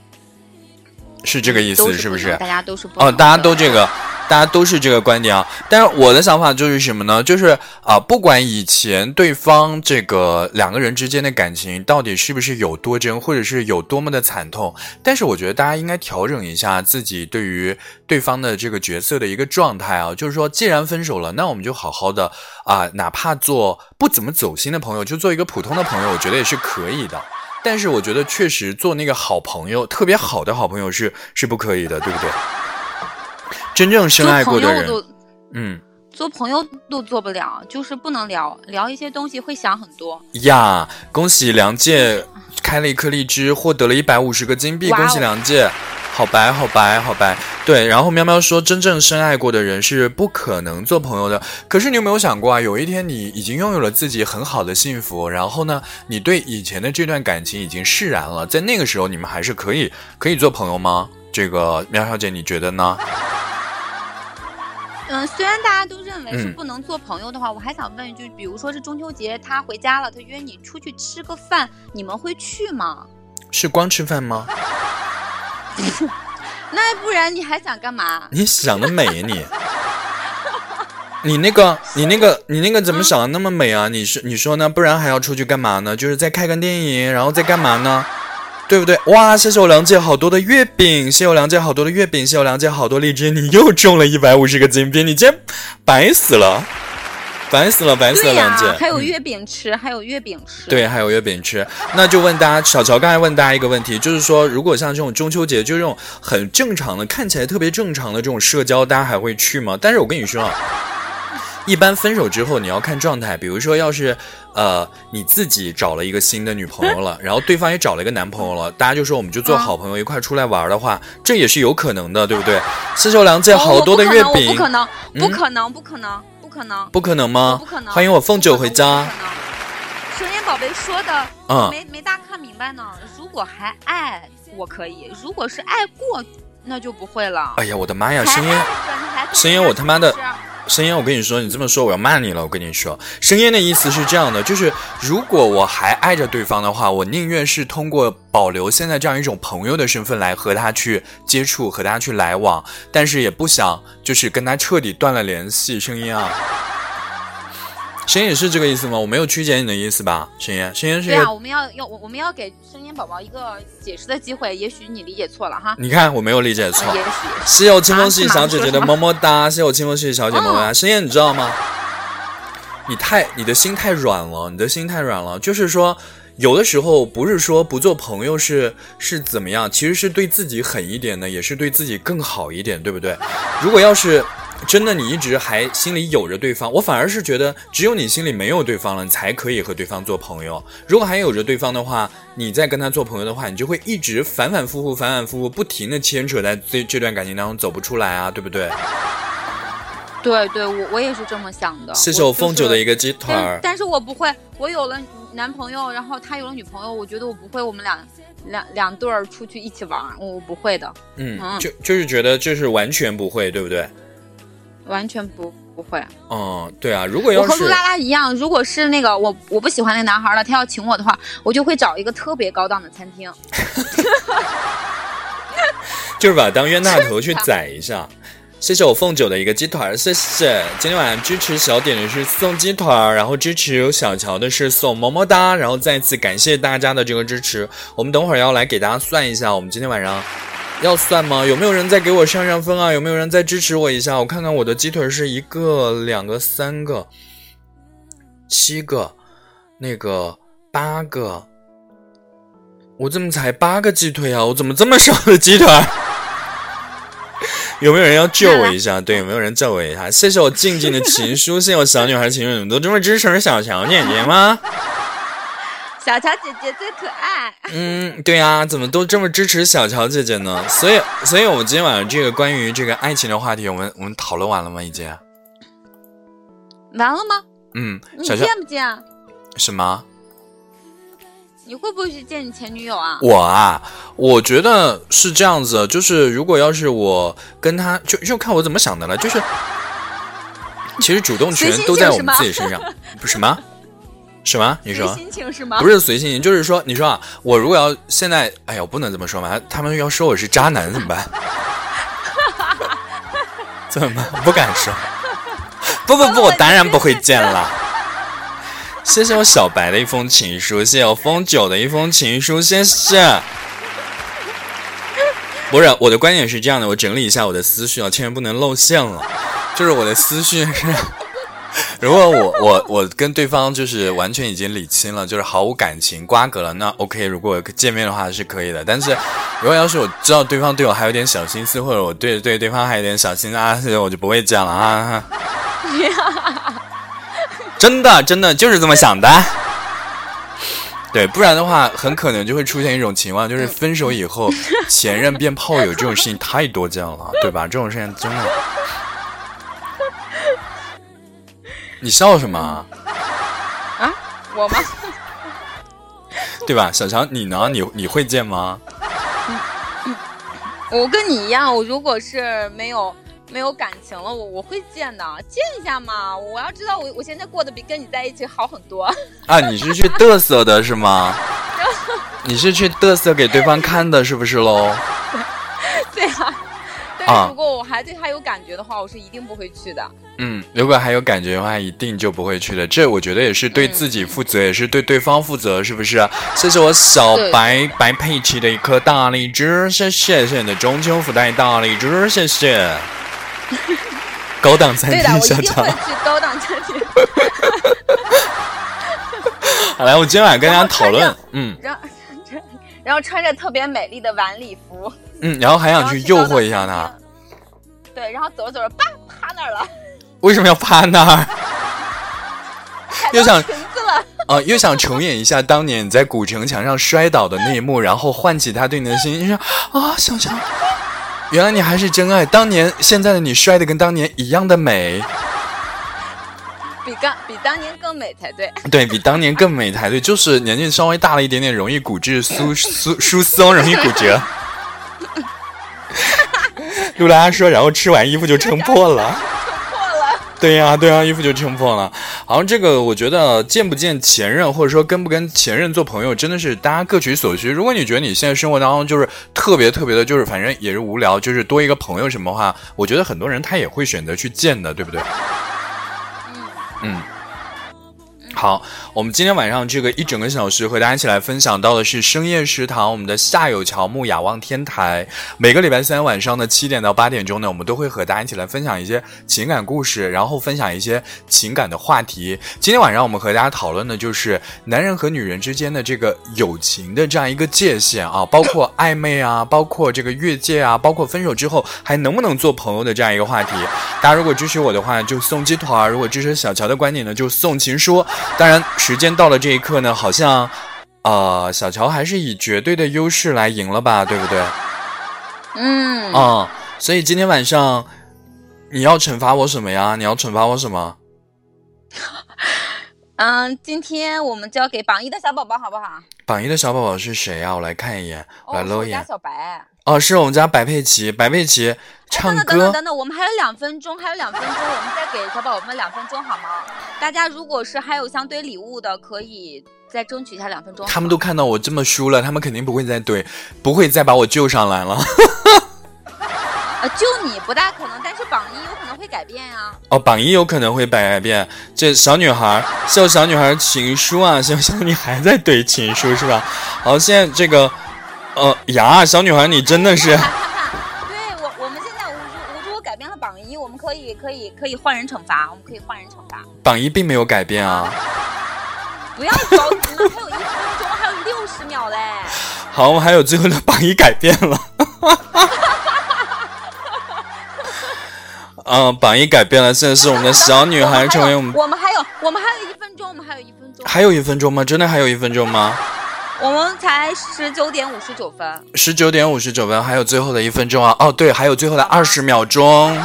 是这个意思，是不是？大家都是哦，大家都这个，大家都是这个观点啊。但是我的想法就是什么呢？就是啊、不管以前对方这个两个人之间的感情到底是不是有多真，或者是有多么的惨痛，但是我觉得大家应该调整一下自己对于对方的这个角色的一个状态啊。就是说，既然分手了，那我们就好好的啊、哪怕做不怎么走心的朋友，就做一个普通的朋友，我觉得也是可以的。但是我觉得确实做那个好朋友，特别好的好朋友是是不可以的，对不对？真正深爱过的人，嗯做朋友都做不了，就是不能聊聊一些东西会想很多。呀，恭喜梁介开了一颗荔枝，获得了一百五十个金币，恭喜梁介，好白好白好白。对，然后喵喵说，真正深爱过的人是不可能做朋友的。可是你有没有想过啊，有一天你已经拥有了自己很好的幸福，然后呢，你对以前的这段感情已经释然了，在那个时候你们还是可以可以做朋友吗？这个喵小姐，你觉得呢？嗯，虽然大家都认为是嗯不能做朋友的话，我还想问一句，比如说是中秋节，他回家了，他约你出去吃个饭，你们会去吗？是光吃饭吗？那不然你还想干嘛？你想得美呀你！你那个，你那个，你那个怎么想的那么美啊？你是你说呢？不然还要出去干嘛呢？就是再看个电影，然后再干嘛呢？对不对？哇！谢谢我梁姐好多的月饼，谢谢我梁姐好多的月饼，谢谢我梁姐好多荔枝，你又中了一百五十个金币，你今天白死了，烦死了，烦死了，梁姐。还有月饼吃，还有月饼吃。对，还有月饼吃。那就问大家，小乔刚才问大家一个问题，就是说，如果像这种中秋节，就这种很正常的、看起来特别正常的这种社交，大家还会去吗？但是我跟你说啊，一般分手之后你要看状态，比如说要是呃你自己找了一个新的女朋友了，然后对方也找了一个男朋友了，大家就说我们就做好朋友一块出来玩的话，这也是有可能的，对不对？谢谢我梁姐哦好多的月饼我不可，能，嗯不可能，不可能，不可能，不可能吗不可？能。欢迎我凤九回家。声音宝贝说的，嗯没没大看明白呢。如果还爱，我可以；如果是爱过，那就不会了。哎呀，我的妈呀，还声音声音我他妈的声音，我跟你说，你这么说我要骂你了。我跟你说，声音的意思是这样的，就是如果我还爱着对方的话，我宁愿是通过保留现在这样一种朋友的身份来和他去接触，和他去来往，但是也不想就是跟他彻底断了联系。声音啊，声音是这个意思吗？我没有曲解你的意思吧？声音，声音是对啊，我们要要我我们要给声音宝宝一个解释的机会，也许你理解错了哈。你看我没有理解错呃。也许谢谢我清风细雨小姐姐的么么哒，谢谢我清风细雨小姐么么哒。深夜，你知道吗？你太你的心太软了，你的心太软了。就是说，有的时候不是说不做朋友是是怎么样，其实是对自己狠一点的，也是对自己更好一点，对不对？如果要是真的你一直还心里有着对方，我反而是觉得只有你心里没有对方了，你才可以和对方做朋友。如果还有着对方的话，你再跟他做朋友的话，你就会一直反反复复、反反复复，不停的牵扯在这这段感情当中走不出来啊，对不对？对对，我我也是这么想的。谢谢我凤九的一个。鸡腿但儿。但是我不会，我有了男朋友，然后他有了女朋友，我觉得我不会，我们俩两两对儿出去一起玩，我不会的，嗯，嗯就就是觉得这是完全不会，对不对？完全不不会。嗯，对啊。如果要是我和露拉拉一样，如果是那个我我不喜欢那男孩了，他要请我的话，我就会找一个特别高档的餐厅。就是把当冤大头去宰一下。谢谢我凤九的一个鸡腿儿，谢谢。今天晚上支持小点的是送鸡腿儿，然后支持小乔的是送么么哒，然后再次感谢大家的这个支持。我们等会儿要来给大家算一下，我们今天晚上要算吗？有没有人再给我上上分啊？有没有人再支持我一下？我看看我的鸡腿是一个、两个、三个、七个，那个八个。我怎么才八个鸡腿啊？我怎么这么少的鸡腿？有没有人要救我一下？对，有没有人救我一下？谢谢我静静的情书，谢谢我小女孩情书，你们都这么支持小乔姐姐吗？小乔姐姐最可爱。嗯，对啊，怎么都这么支持小乔姐姐呢？所以，所以我们今天晚上这个关于这个爱情的话题，我们我们讨论完了吗？已经？完了吗？嗯，小乔见不见啊？什么？你会不会去见你前女友啊？我啊，我觉得是这样子，就是如果要是我跟他，就就看我怎么想的了，就是其实主动权都在我们自己身上，不是吗？什么？你说？随心情是吗？不是随心情，就是说，你说啊，我如果要现在，哎呀，我不能这么说嘛，他们要说我是渣男怎么办？怎么办？不敢说。不不不，我当然不会见了。谢谢我小白的一封情书，谢谢我风九的一封情书，谢谢。不是，我的观点是这样的，我整理一下我的思绪啊，千万不能露馅了。就是我的思绪是，如果我我我跟对方就是完全已经理清了，就是毫无感情瓜葛了，那 OK。如果见面的话是可以的，但是如果要是我知道对方对我还有点小心思，或者我对对对方还有点小心啊，我就不会这样了啊。真的真的就是这么想的。对，不然的话，很可能就会出现一种情况，就是分手以后，前任变炮友这种事情太多见了，对吧？这种事情真的。你笑什么啊？啊，我吗？对吧？小强，你呢？你你会见吗？我跟你一样，我如果是没有没有感情了，我我会见的，见一下嘛。我要知道我我现在过得比跟你在一起好很多。啊，你是去嘚瑟的是吗？你是去嘚瑟给对方看的，是不是喽？对啊，如果我还对他有感觉的话，我是一定不会去的。嗯，如果还有感觉的话，一定就不会去的。这我觉得也是对自己负责，也是对对方负责，是不是？谢谢我小白白佩奇的一颗大荔枝，谢谢谢谢你的中秋福袋大荔枝，谢谢。高档餐厅小乔我一定会，去高档餐厅。好来，我今天晚上跟大家讨论，嗯然后然后穿着特别美丽的晚礼服，嗯，然后还想去诱惑一下他。。对，然后走着走着，啪趴那儿了，为什么要趴那儿？又想到裙子了。啊，又想重演一下当年你在古城墙上摔倒的那一幕，然后唤起他对你的心。你说啊，想想，原来你还是真爱。当年现在的你摔的跟当年一样的美，比刚比当年更美才对。对比当年更美才对。就是年纪稍微大了一点点，容易骨质疏疏疏松，容易骨折。陆大家说，然后吃完衣服就撑破了。破了，对呀、对呀、衣服就撑破了。好像这个，我觉得见不见前任，或者说跟不跟前任做朋友，真的是大家各取所需。如果你觉得你现在生活当中就是特别特别的，就是反正也是无聊，就是多一个朋友什么话，我觉得很多人他也会选择去见的，对不对？嗯。好，我们今天晚上这个一整个小时和大家一起来分享到的是深夜食堂，我们的夏有乔木雅望天台。每个礼拜三晚上的七点到八点钟呢，我们都会和大家一起来分享一些情感故事，然后分享一些情感的话题。今天晚上我们和大家讨论的就是男人和女人之间的这个友情的这样一个界限啊，包括暧昧啊，包括这个越界啊，包括分手之后还能不能做朋友的这样一个话题。大家如果支持我的话，就送鸡腿儿；如果支持小乔的观点呢，就送情书。当然，时间到了这一刻呢，好像，呃，小乔还是以绝对的优势来赢了吧，对不对？嗯，啊、所以今天晚上你要惩罚我什么呀？你要惩罚我什么？嗯，今天我们交给榜一的小宝宝好不好？榜一的小宝宝是谁啊？我来看一眼，我来搂一眼。我家小白。哦，是我们家白佩奇，白佩奇唱哎等等等等我们还有两分钟，还有两分钟，我们再给小宝宝们两分钟好吗？大家如果是还有想怼礼物的，可以再争取一下两分钟。他们都看到我这么输了，他们肯定不会再怼，不会再把我救上来了。呃，救你不大可能，但是榜一有可能会改变啊。哦，榜一有可能会改变。这小女孩，秀小女孩情书啊，秀小女孩在怼情书是吧？好，现在这个，呃呀，小女孩你真的是，对我我们现在无助无助改变了榜一，我们可以可以可以换人惩罚，我们可以换人惩罚。榜一并没有改变啊。不要着急，还有一分钟，还有六十秒嘞。好，我们还有最后的榜一改变了。嗯，榜一改变了，现在是我们的小女孩成为我们，我们还有我们还有一分钟，我们还有一分钟，还有一分钟吗？真的还有一分钟吗？我们才十九点五十九分。十九点五十九分，还有最后的一分钟啊！哦，对，还有最后的二十秒钟。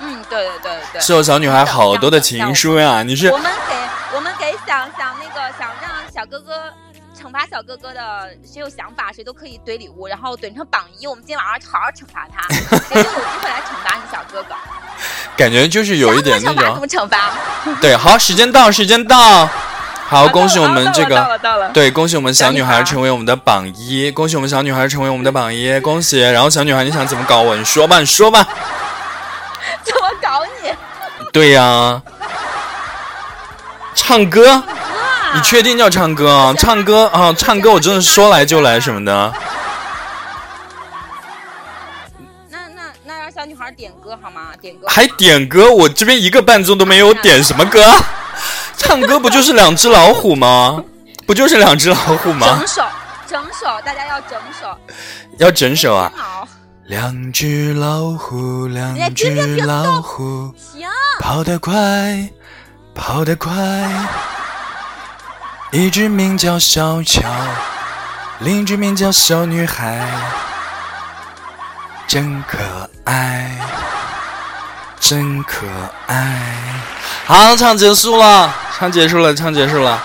嗯，对对对对。是有小女孩好多的情书呀！你是我们给我们给想想那个想让小哥哥惩罚小哥哥的，谁有想法谁都可以怼礼物，然后怼成榜一。我们今天晚上好好惩罚他，谁就有机会来惩罚你小哥哥。感觉就是有一点那种怎么惩罚。对。好，时间到，时间到。好，恭喜我们这到个了到了。对，恭喜我们小女孩小女孩成为我们的榜一，恭喜我们小女孩成为我们的榜一，恭喜！然后小女孩，你想怎么搞我？你说吧，你说吧。怎么搞你？对呀，唱歌，你确定要唱歌啊？唱歌啊，唱歌，我真的说来就来什么的。那那那让小女孩点歌好吗？点歌。还点歌，我这边一个伴奏都没有，点什么歌？唱歌不就是两只老虎吗？不就是两只老虎吗整？首，整首，大家要整首。要整首啊！两只老虎，两只老虎，跑得快，跑得快。一只名叫小乔，另一只名叫小女孩，真可爱，真可爱。好，唱结束了，唱结束了，唱结束了。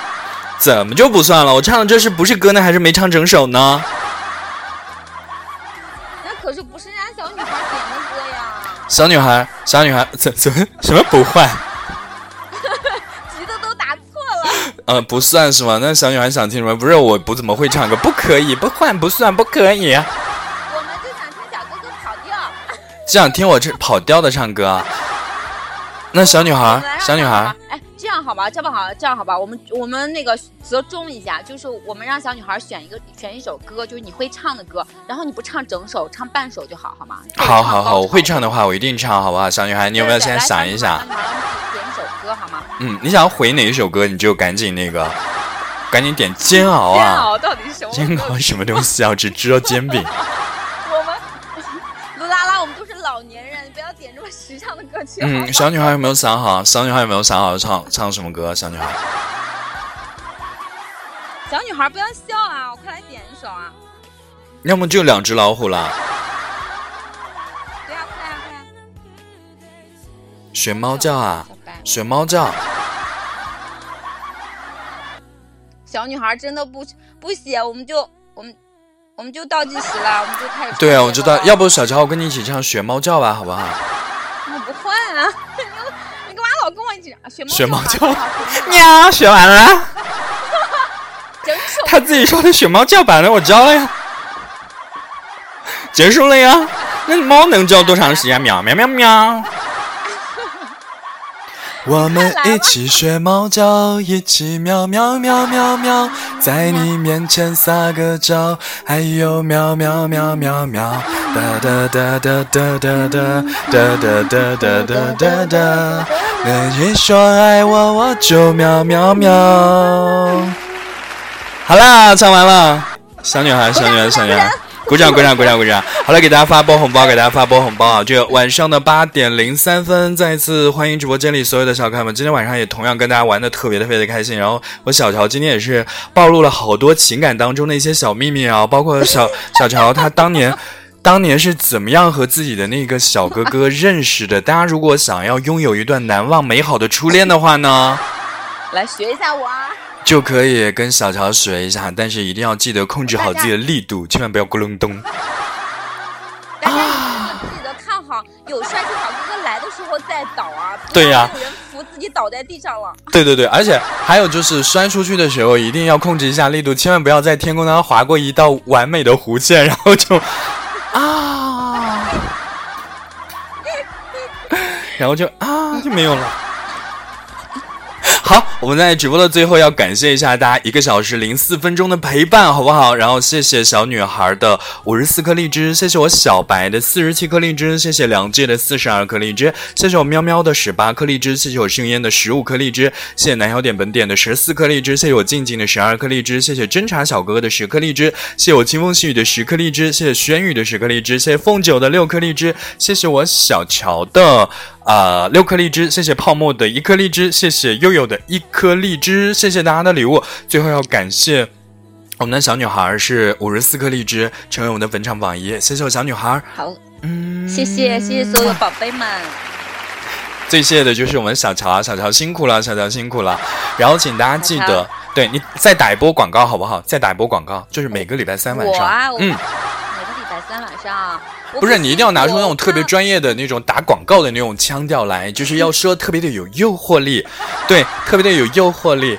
怎么就不算了？我唱的这是不是歌呢，还是没唱整首呢？那可是不是人家小女孩点的歌呀？小女孩，小女孩，怎怎么什么不换？急的都打错了。呃，不算是吗？那小女孩想听什么？不是我不怎么会唱歌，不可以，不换不算，不可以。就想听我这跑调的唱歌啊。那小女孩小女孩，，哎，这样好吧，这样好，这样好吧，我们我们那个折中一下，就是我们让小女孩选一个选一首歌，就是你会唱的歌，然后你不唱整首，唱半首就好，好吗？好好好，我会唱的。话我一定唱，好不好？小女孩，你有没有先想一想点一首歌好吗？嗯，你想要回哪一首歌，你就赶紧那个，赶紧点煎熬啊煎啊！熬到底是什么？煎熬什么东西啊？我只知道煎饼。嗯，小女孩有没有想好？小女孩有没有想好唱唱什么歌？小女孩，小女孩不要笑啊！我快来点一首啊！要么就两只老虎啦。对啊，快啊快啊！学猫叫啊学猫叫。小女孩真的不不写，我们就我们我们就倒计时了，我们就开始。对啊，我知道。要不小乔，我跟你一起唱学猫叫吧，好不好？你 你干嘛老跟我一起啊学猫学猫叫喵，学完 了。他自己说的学猫叫版的，我教了呀。结束了呀。那猫能叫多长时间？喵喵喵喵。我们一起学猫叫，一起喵喵喵喵喵，在你面前撒个娇，还有喵喵喵喵喵，哒哒哒哒哒哒哒哒哒哒哒哒哒哒。那你说爱我，我就喵喵喵。好啦，唱完了。小女孩，小女孩，小女孩，鼓掌，鼓掌，鼓掌，鼓掌。好了，给大家发波红包，给大家发波红包啊！这个晚上的八点零三分，再一次欢迎直播间里所有的小可爱们。今天晚上也同样跟大家玩的特别特别的开心。然后我小乔今天也是暴露了好多情感当中的一些小秘密啊，包括小小乔他当年。当年是怎么样和自己的那个小哥哥认识的？大家如果想要拥有一段难忘美好的初恋的话呢？来学一下我啊！就可以跟小乔学一下，但是一定要记得控制好自己的力度，千万不要咕隆咚。大家记得看好，有帅气小哥哥来的时候再倒啊！对呀扶自己倒在地上了。对对对，而且还有就是摔出去的时候一定要控制一下力度，千万不要在天空当中划过一道完美的弧线，然后就 啊，然后就啊就没有了。好，我们在直播的最后要感谢一下大家一个小时零四分钟的陪伴，好不好？然后谢谢小女孩的五十四颗荔枝，谢谢我小白的四十七颗荔枝，谢谢梁界的四十二颗荔枝，谢谢我喵喵的十八颗荔枝，谢谢我盛烟的十五颗荔枝，谢谢南小点本点的十四颗荔枝，谢谢我静静的十二颗荔枝，谢谢侦查小哥哥的十颗荔枝，谢谢我清风细雨的十颗荔枝，谢谢轩宇的十颗荔枝，谢谢凤九的六颗荔枝，谢谢我小乔的。啊、六颗荔枝，谢谢泡沫的一颗荔枝，谢谢悠悠的一颗荔枝，谢谢大家的礼物。最后要感谢我们的小女孩是五十四颗荔枝，成为我们的本场榜一，谢谢我小女孩。好，嗯，谢谢谢谢所有的宝贝们。最谢谢的就是我们小乔啊，小乔辛苦了，小乔辛苦了。然后请大家记得，对你再打一波广告好不好？再打一波广告，就是每个礼拜三晚上，我啊，我嗯，每个礼拜三晚上，我不是你一定要拿出那种特别专业的那种打广告的那种腔调来，就是要说特别的有诱惑力，对，特别的有诱惑力。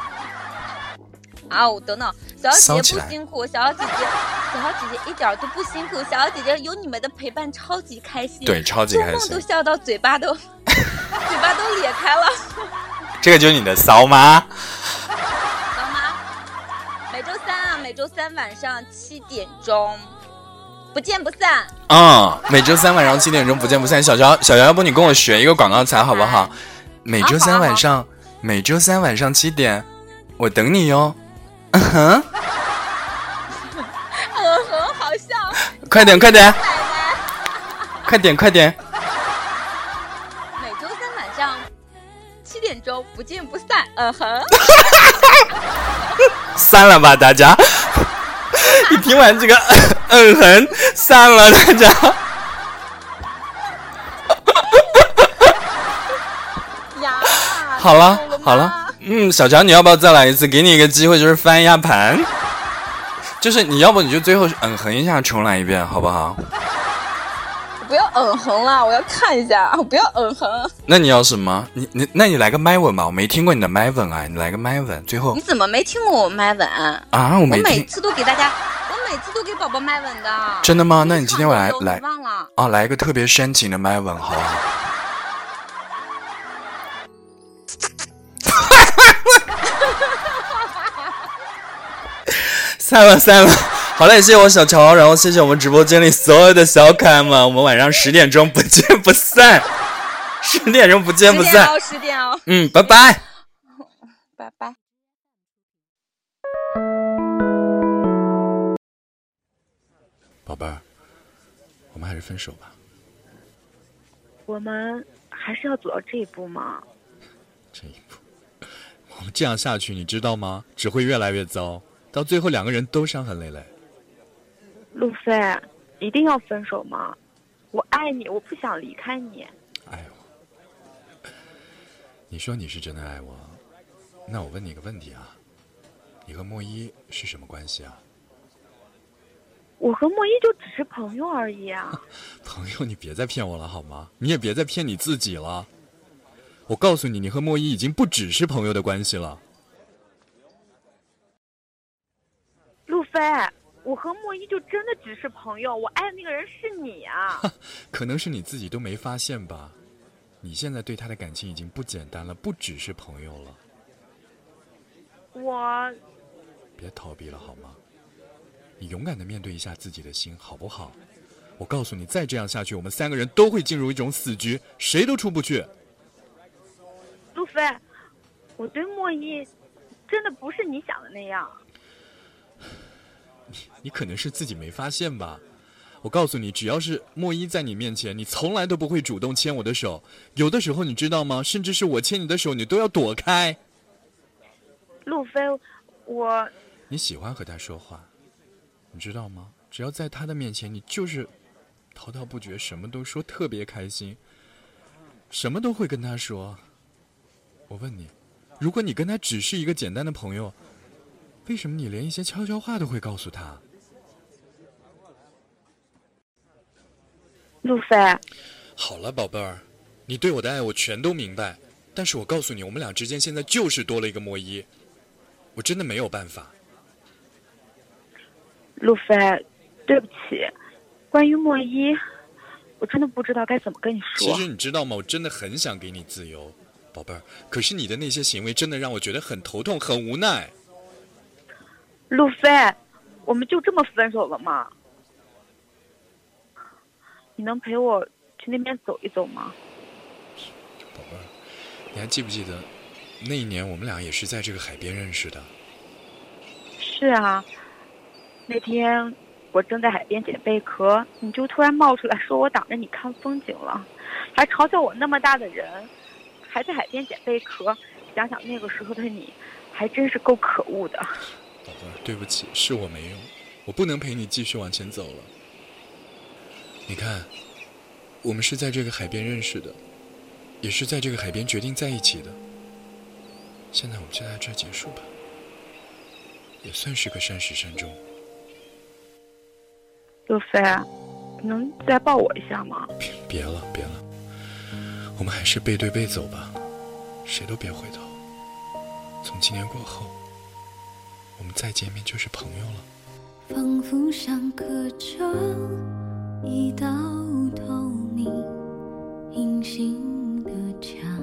啊，我等等，小小姐姐不辛苦，小小姐姐，小小姐姐一点都不辛苦，小小姐姐有你们的陪伴，超级开心，对，超级开心做梦都。笑到嘴巴都 嘴巴都咧开了，这个就是你的骚吗？骚吗？每周三啊，每周三晚上七点钟，不见不散。嗯，每周三晚上七点钟不见不散。小乔，小乔，要不你跟我学一个广告词好不好？每周三晚上，每周三晚上七点，我等你哟。嗯哼，嗯，哼好笑，快点快点。快点快点！每周三晚上七点钟不见不散。嗯哼，散了吧，大家！一听完这个嗯哼，散了，大家。好了好了，嗯，小强，你要不要再来一次？给你一个机会，就是翻一下盘。就是你要不你就最后嗯哼一下，重来一遍，好不好？不要嗯哼了，我要看一下，我 不要嗯哼。那你要什么？你你那你来个麦吻吧，我没听过你的麦吻啊，你来个麦吻，最后你怎么没听过我麦吻？啊，我我没听每次都给大家，我每次都给宝宝麦吻的。真的吗？那你今天我来上来忘了？啊，来一个特别深情的麦吻，好不好？散了散了，好嘞，谢谢我小乔，然后谢谢我们直播间里所有的小可爱们，我们晚上十点钟不见不散，十点钟不见不散，十点哦，嗯，拜拜。拜拜。宝贝儿，我们还是分手吧。我们还是要走到这一步吗？这一步，我们这样下去，你知道吗？只会越来越糟，到最后两个人都伤痕累累。路飞，一定要分手吗？我爱你，我不想离开你。爱我？你说你是真的爱我，那我问你个问题啊，你和莫一是什么关系啊？我和莫一就只是朋友而已啊。朋友，你别再骗我了好吗？你也别再骗你自己了。我告诉你，你和莫一已经不只是朋友的关系了。路飞，我和莫一就真的只是朋友，我爱的那个人是你啊。可能是你自己都没发现吧。你现在对他的感情已经不简单了，不只是朋友了。我别逃避了好吗？你勇敢的面对一下自己的心，好不好？我告诉你，再这样下去，我们三个人都会进入一种死局，谁都出不去。路飞，我对莫一真的不是你想的那样。你可能是自己没发现吧。我告诉你，只要是莫一在你面前，你从来都不会主动牵我的手。有的时候，你知道吗？甚至是我牵你的手，你都要躲开。路飞，我你喜欢和他说话，你知道吗？只要在他的面前，你就是滔滔不绝，什么都说，特别开心，什么都会跟他说。我问你，如果你跟他只是一个简单的朋友，为什么你连一些悄悄话都会告诉他？路飞，好了，宝贝儿，你对我的爱我全都明白，但是我告诉你，我们俩之间现在就是多了一个莫伊，我真的没有办法。路飞，对不起，关于莫伊，我真的不知道该怎么跟你说。其实你知道吗？我真的很想给你自由，宝贝儿，可是你的那些行为真的让我觉得很头痛，很无奈。路飞，我们就这么分手了吗？你能陪我去那边走一走吗？宝贝儿，你还记不记得那一年我们俩也是在这个海边认识的？是啊，那天我正在海边捡贝壳，你就突然冒出来说我挡着你看风景了，还嘲笑我那么大的人还在海边捡贝壳。想想那个时候的你，还真是够可恶的。对不起，是我没用，我不能陪你继续往前走了。你看，我们是在这个海边认识的，也是在这个海边决定在一起的。现在我们就在这儿结束吧，也算是个善始善终。若飞，能再抱我一下吗？别别了，别了，我们还是背对背走吧，谁都别回头。从今年过后，我们再见面就是朋友了。仿佛像隔着一道透明隐形的墙。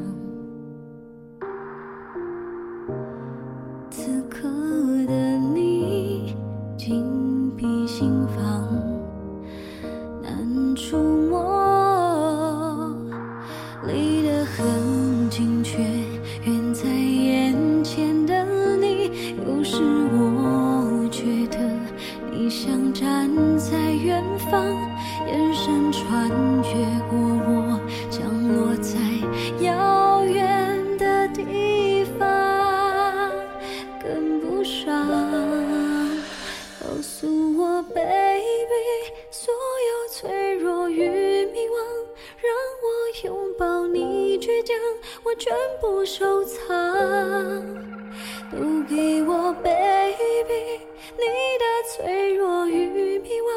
给我，baby，你的脆弱与迷惘，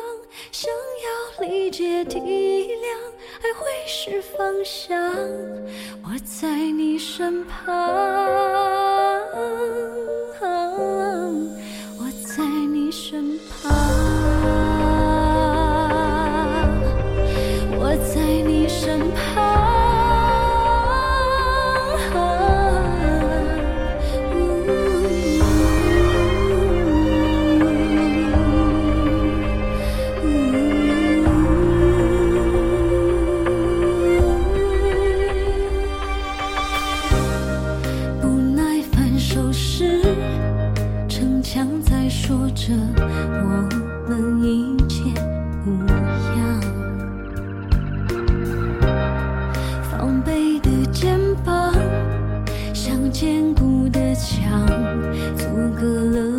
想要理解体谅，爱会是方向。我在你身旁，我在你身旁。正在说着我们一切模样，防备的肩膀像坚固的墙阻隔了。